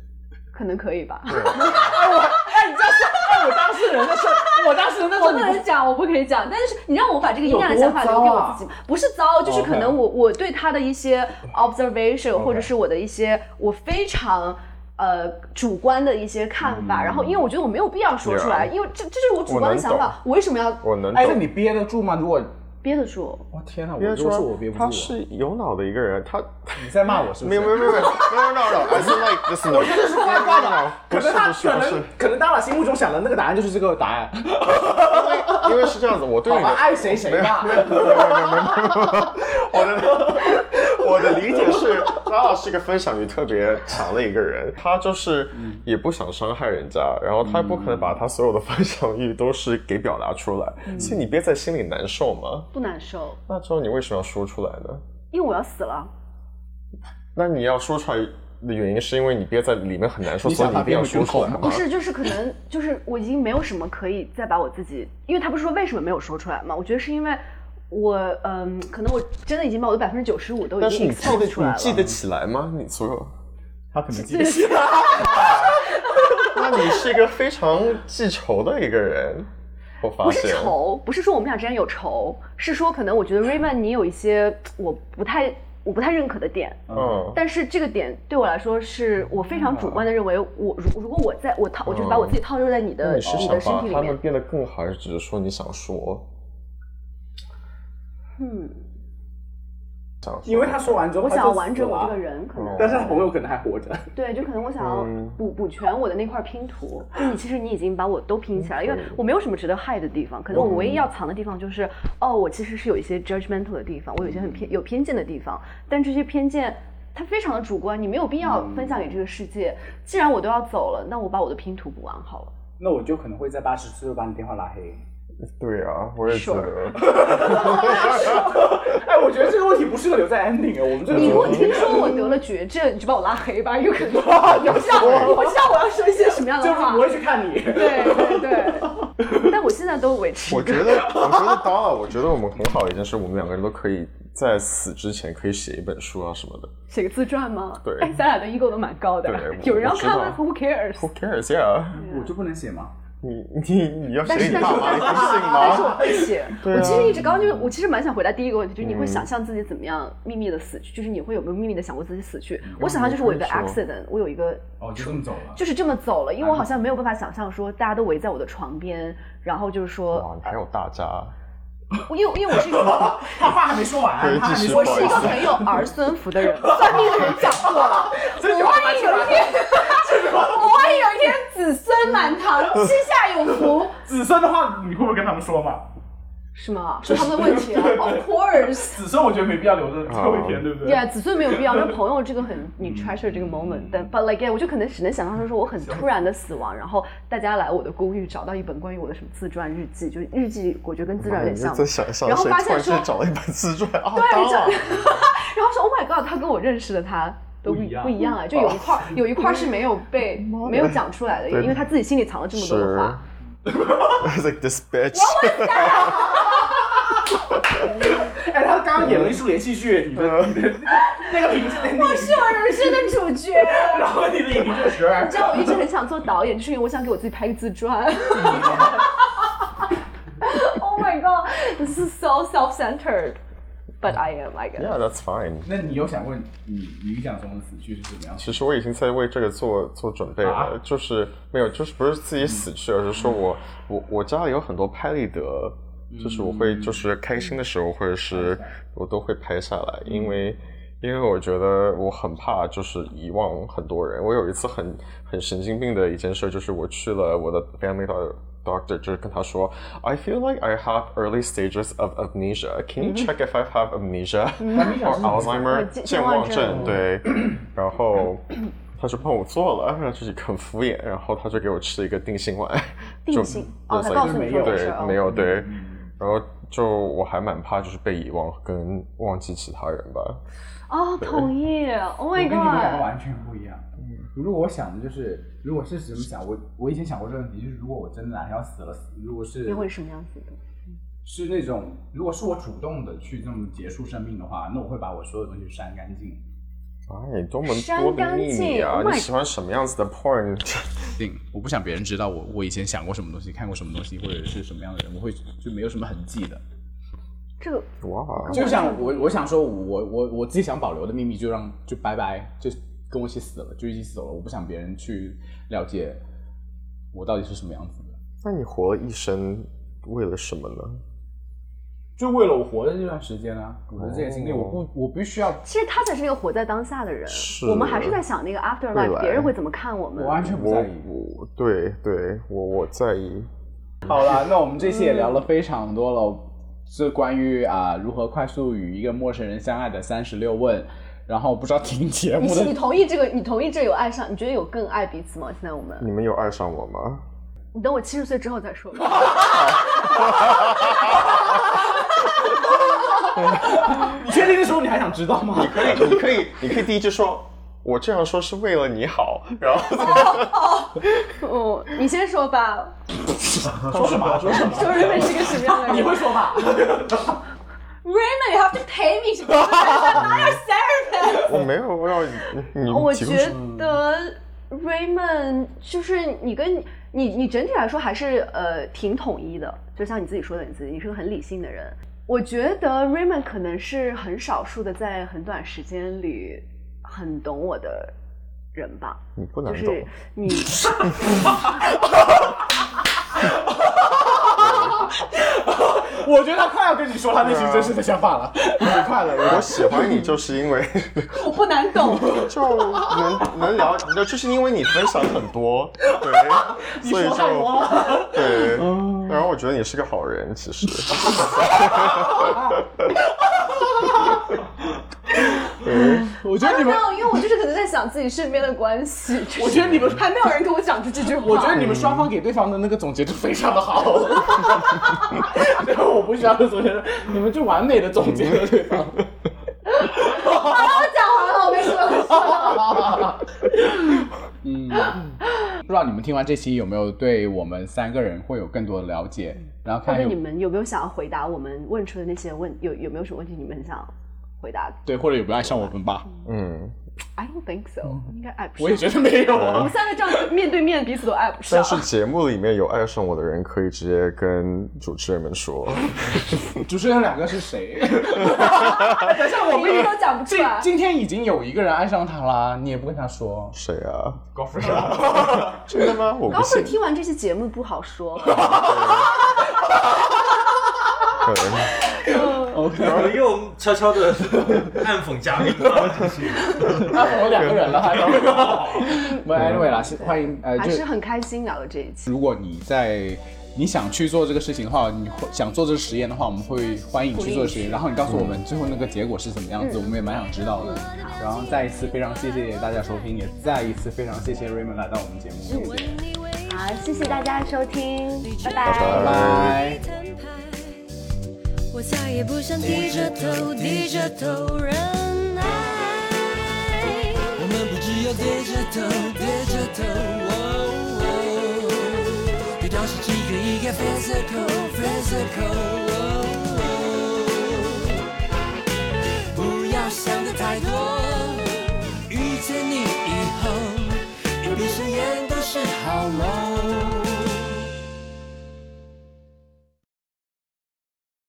Speaker 2: 可能可以吧？<laughs>
Speaker 1: 哎，你这样说，哎，我当事人的时候，我当事人的时
Speaker 2: 我不能讲，我不可以讲。但是你让我把这个阴暗的想法留给我自己，不是糟，就是可能我我对他的一些 observation，或者是我的一些我非常。呃，主观的一些看法，然后因为我觉得我没有必要说出来因为这这是我主观的想法，我为什么要
Speaker 4: 我能
Speaker 1: 哎，那。你憋得住吗？如果，
Speaker 2: 憋得住？
Speaker 1: 我天哪，我
Speaker 4: 别
Speaker 1: 如果是我憋不住，
Speaker 4: 他是有脑的一个人，他
Speaker 1: 你在骂我是不是？
Speaker 4: 没有没有没有没有 no no no I feel like this
Speaker 1: 我觉得是怪怪的，可能他可
Speaker 4: 不是不是
Speaker 1: 能可能大佬心目中想的那个答案就是这个答案，
Speaker 4: 因为是这样子，我对，你的
Speaker 1: 爱谁谁吧。
Speaker 4: 我的我的理解是，<laughs> 拉老是一个分享欲特别强的一个人，他就是也不想伤害人家，然后他不可能把他所有的分享欲都是给表达出来，所以你憋在心里难受吗？
Speaker 2: 不难受，
Speaker 4: 那之后你为什么要说出来呢？
Speaker 2: 因为我要死了。
Speaker 4: 那你要说出来的原因是因为你憋在里面很难受，所以你一定要说出来吗？
Speaker 2: 不是，就是可能就是我已经没有什么可以再把我自己，因为他不是说为什么没有说出来吗？我觉得是因为我嗯，可能我真的已经把我的百分之九十五都已经
Speaker 4: 但是你记得
Speaker 2: expose 出来了。
Speaker 4: 你记得起来吗？你所有，
Speaker 1: 他可能记得起来。<laughs>
Speaker 4: 那你是一个非常记仇的一个人，我发现
Speaker 2: 不是。仇，不是说我们俩之间有仇，是说可能我觉得 Raymond 你有一些我不太我不太认可的点，
Speaker 4: 嗯，
Speaker 2: 但是这个点对我来说是我非常主观的认为，我如如果我在我套，我就是把我自己套入在你的、
Speaker 4: 那你
Speaker 2: 的身体里面，
Speaker 4: 他们变得更好，还是只是说你想说？
Speaker 2: 嗯，
Speaker 1: 因为他说完之后，
Speaker 2: 我想要完整我这个，人，可能、
Speaker 1: 但是他朋友可能还活着。
Speaker 2: 对，就可能我想要
Speaker 4: 嗯
Speaker 2: 补补全我的那块拼图。就你其实你已经把我都拼起来，因为我没有什么值得害的地方，可能我唯一要藏的地方就是，哦，我其实是有一些 judgmental 的地方，我有一些很偏有偏见的地方，但这些偏见。它非常的主观，你没有必要分享给这个世界。既然我都要走了，那我把我的拼图补完好了。
Speaker 1: 那我就可能会在八十岁就把你电话拉黑。
Speaker 4: 对啊，我也觉得。<laughs>
Speaker 1: 哎，我觉得这个问题不适合留在 ending 啊，我们这个
Speaker 2: 你如果听说我得了绝症，你就把我拉黑吧，有可能。<laughs> 我知道，我知道我要说一些什么样的话
Speaker 1: 就是不。会去看你。
Speaker 2: 对对对，但我现在都维持。
Speaker 4: 我觉得，我觉得当然，我觉得我们很好一件事，我们两个人都可以在死之前可以写一本书啊什么的。
Speaker 2: 写个自传吗？
Speaker 4: 对
Speaker 2: 哎，咱俩的 ego 都蛮高的有人要看吗
Speaker 4: 我
Speaker 2: ？Who
Speaker 4: cares？Who cares? Yeah，
Speaker 1: 我就不能写吗？
Speaker 4: 你 <laughs> 你你要
Speaker 2: 但是但是
Speaker 4: 写你爸妈，不信
Speaker 2: 但是我
Speaker 4: 吗？
Speaker 2: 会写。<laughs>
Speaker 4: 对啊
Speaker 2: 我其实一直刚刚就我其实蛮想回答第一个问题，就是你会想象自己怎么样秘密的死去，就是你会有没有秘密的想过自己死去？我想象就是我有一个 accident，我有一个
Speaker 1: 哦，就这么走了。
Speaker 2: 就是这么走了，因为我好像没有办法想象说大家都围在我的床边，然后就是
Speaker 4: 哇，
Speaker 2: 说，
Speaker 4: 你还有大家，
Speaker 2: 因为因为我是一个 <laughs>
Speaker 1: 他话还没说完，他还没说完。
Speaker 2: 我是一个很有儿孙福的人，<laughs> 算命的人讲过了，<laughs> 我万一有一天，我万一有一天子孙满堂，膝下有福，
Speaker 5: 子孙的话，你会不会跟他们说嘛？
Speaker 2: 是吗？是他们的问题啊，Of course。
Speaker 5: 子孙我觉得没必要留着最后一天，对不对
Speaker 2: ？Yeah，子孙没有必要，那朋友这个很你 treasure 这个 moment，但 but like yeah，我就可能只能想象说我很突然的死亡，然后大家来我的公寓找到一本关于我的什么自传日记，就是日记，我觉得跟自传有点像然后发现说
Speaker 4: 间找了一本自传？啊，
Speaker 2: 对，
Speaker 4: 然。<laughs>
Speaker 2: 然后说 Oh my God，他跟我认识的他都不
Speaker 5: 不一样。
Speaker 2: 不一样啊，就有一块儿有一块儿是没有被 <laughs> 没有讲出来的，
Speaker 4: 对
Speaker 2: 因为他自己心里藏了这么多的话。<laughs>
Speaker 4: Like this bitch。<laughs>
Speaker 5: 哎，他刚刚演了一出连续剧，你的你的那个名字，那
Speaker 2: 我是我人生的主角。<laughs>
Speaker 5: 然后你的影评就是
Speaker 2: 你知道我一直很想做导演，就是因为我想给我自己拍个自传。<laughs> oh my god, this is so self-centered, but I am, I guess.
Speaker 4: Yeah, that's fine.
Speaker 5: 那你有想过你理想中的死去是怎么样？
Speaker 4: 其实我已经在为这个做做准备了，
Speaker 5: 啊
Speaker 4: 就是没有，就是不是自己死去，而是说我我我家里有很多拍立得，就是我会就是开心的时候或者是我都会拍下来，因为因为我觉得我很怕就是遗忘很多人。我有一次很很神经病的一件事，就是我去了我的 family doctor。Doctor 就是跟他说，I feel like I have early stages of amnesia. Can you check if I have amnesia <laughs> or Alzheimer
Speaker 2: 健
Speaker 4: 健忘
Speaker 2: 症
Speaker 4: 症？对，然后他就帮我做了，然后就是很敷衍，然后他就给我吃了一个定心丸，<laughs> 就
Speaker 2: 定心？哦，他
Speaker 4: 就是
Speaker 2: 告诉你
Speaker 4: 对
Speaker 2: 没事，哦。
Speaker 4: 没有对，然后就我还蛮怕就是被遗忘跟忘记其他人吧。
Speaker 2: 哦，同意。Oh
Speaker 5: 我
Speaker 2: my
Speaker 5: 跟你们两个完全不一样。如果我想的就是，如果是怎么想，我我以前想过这个问题，就是如果我真的哪天要死了，如果是
Speaker 2: 你会什么样子的？
Speaker 5: 是那种，如果是我主动的去这么结束生命的话，那我会把我所有东西删干净。
Speaker 4: 哎，多么多的秘密
Speaker 2: 净
Speaker 4: 啊
Speaker 2: ！Oh
Speaker 4: 你喜欢什么样子的 porn？<laughs>
Speaker 1: 定，我不想别人知道我我以前想过什么东西，看过什么东西，或者是什么样的人，我会就没有什么痕迹的。
Speaker 2: 这个
Speaker 4: 哇，
Speaker 1: 就像我我想说我我我自己想保留的秘密，就让就拜拜，就跟我一起死了，就一起死了。我不想别人去了解我到底是什么样子的，
Speaker 4: 那你活了一生为了什么呢？
Speaker 1: 就为了我活的这段时间啊，我的这些经历，
Speaker 4: 哦
Speaker 1: 我不我必须要，
Speaker 2: 其实他才是那个活在当下的人。
Speaker 4: 是
Speaker 2: 我们还是在想那个 after
Speaker 4: 未
Speaker 2: life，
Speaker 4: 来
Speaker 2: 别人会怎么看我们
Speaker 1: 我。完全不在意。
Speaker 4: 我对对，我我在意。
Speaker 1: 好了，那我们这期也聊了非常多了，是关于啊、如何快速与一个陌生人相爱的三十六问。然后不知道听节目
Speaker 2: 你你，同意这个？你同意这有爱上？你觉得有更爱彼此吗？现在我们，
Speaker 4: 你们有爱上我吗？
Speaker 2: 你等我七十岁之后再说吧。<laughs>
Speaker 5: 你确定的时候你还想知道吗？
Speaker 4: 你可以，你可以，你可以第一句说，我这样说是为了你好，然后 <laughs>
Speaker 2: 哦，你先说吧。<laughs>
Speaker 5: 说什么？说什么？
Speaker 2: 说 Raymond 是个什么样的人？
Speaker 5: 你会说吧
Speaker 2: ？Raymond，you have to pay me to be not your therapist。
Speaker 4: 我没有要你你
Speaker 2: 我觉得 Raymond 就是你跟你你你整体来说还是呃挺统一的，就像你自己说的，你自己你是个很理性的人。我觉得 Raymond 可能是很少数的在很短时间里很懂我的人吧，
Speaker 4: 你不能懂
Speaker 2: 就是。你 <laughs> <laughs> <laughs> <laughs>
Speaker 1: 我觉得他快要跟你说他内心真实的想法了，<laughs> 很快了。
Speaker 4: 我喜欢你，就是因为 <laughs>
Speaker 2: 我不难懂，
Speaker 4: 就能能聊，就是因为你分享很多，对，所以就对。然后我觉得你是个好人，其实。
Speaker 1: 我觉得你们，
Speaker 2: 没有，因为我就是可能在想自己身边的关系。<laughs>
Speaker 1: 我觉得你们
Speaker 2: 还没有人跟我讲出这句话。
Speaker 1: 我觉得你们双方给对方的那个总结就非常的好，<laughs> 然后我不需要总结，你们就完美的总结了对方。
Speaker 2: 我讲完了，我没什么可说的。
Speaker 1: 嗯，不知道你们听完这期有没有对我们三个人会有更多的了解，然后看有
Speaker 2: 你们有没有想要回答我们问出的那些问，有有没有什么问题你们很想回答
Speaker 1: 对或者有没有爱上我们吧？
Speaker 4: 嗯
Speaker 2: ，？I don't think so，应该爱不上。
Speaker 1: 我也觉得没有啊
Speaker 2: 我们。三个这样面对面，彼此都爱不上
Speaker 4: 但。是节目里面有爱上我的人，可以直接跟主持人们说。<laughs>
Speaker 1: 主持人两个是谁？等一下，我们
Speaker 2: 名字都讲不出
Speaker 1: 今
Speaker 2: 来。
Speaker 1: 今天已经有一个人爱上他啦，你也不跟他说。
Speaker 4: 谁啊？
Speaker 1: 高富帅
Speaker 4: 真的吗？我不
Speaker 2: 高会
Speaker 4: 信。
Speaker 2: 听完这期节目不好说，<laughs> <laughs>
Speaker 4: 对
Speaker 6: 我们又悄悄的 <laughs> 暗讽嘉宾了。
Speaker 4: 他捧了两个人了，还不 <laughs> anyway 啦，欢迎呃，还是
Speaker 2: 很开心聊了这一期。
Speaker 1: 如果你在你想去做这个事情的话，你会想做这个实验的话，我们会欢迎去做实验。然后你告诉我们最后那个结果是什么样子，我们也蛮想知道的。然后再一次非常谢谢大家收听，也再一次非常谢谢 Raymond 来到我们节目，谢谢，
Speaker 2: 好，谢谢大家收听，拜
Speaker 7: 拜
Speaker 1: 拜拜。
Speaker 3: 我再也不想低着头，低着头忍耐。我们不只要低着头，低着头。遇到是几个一个 physical，physical。不要想的太多，遇见你以后，一闭上眼都是好梦。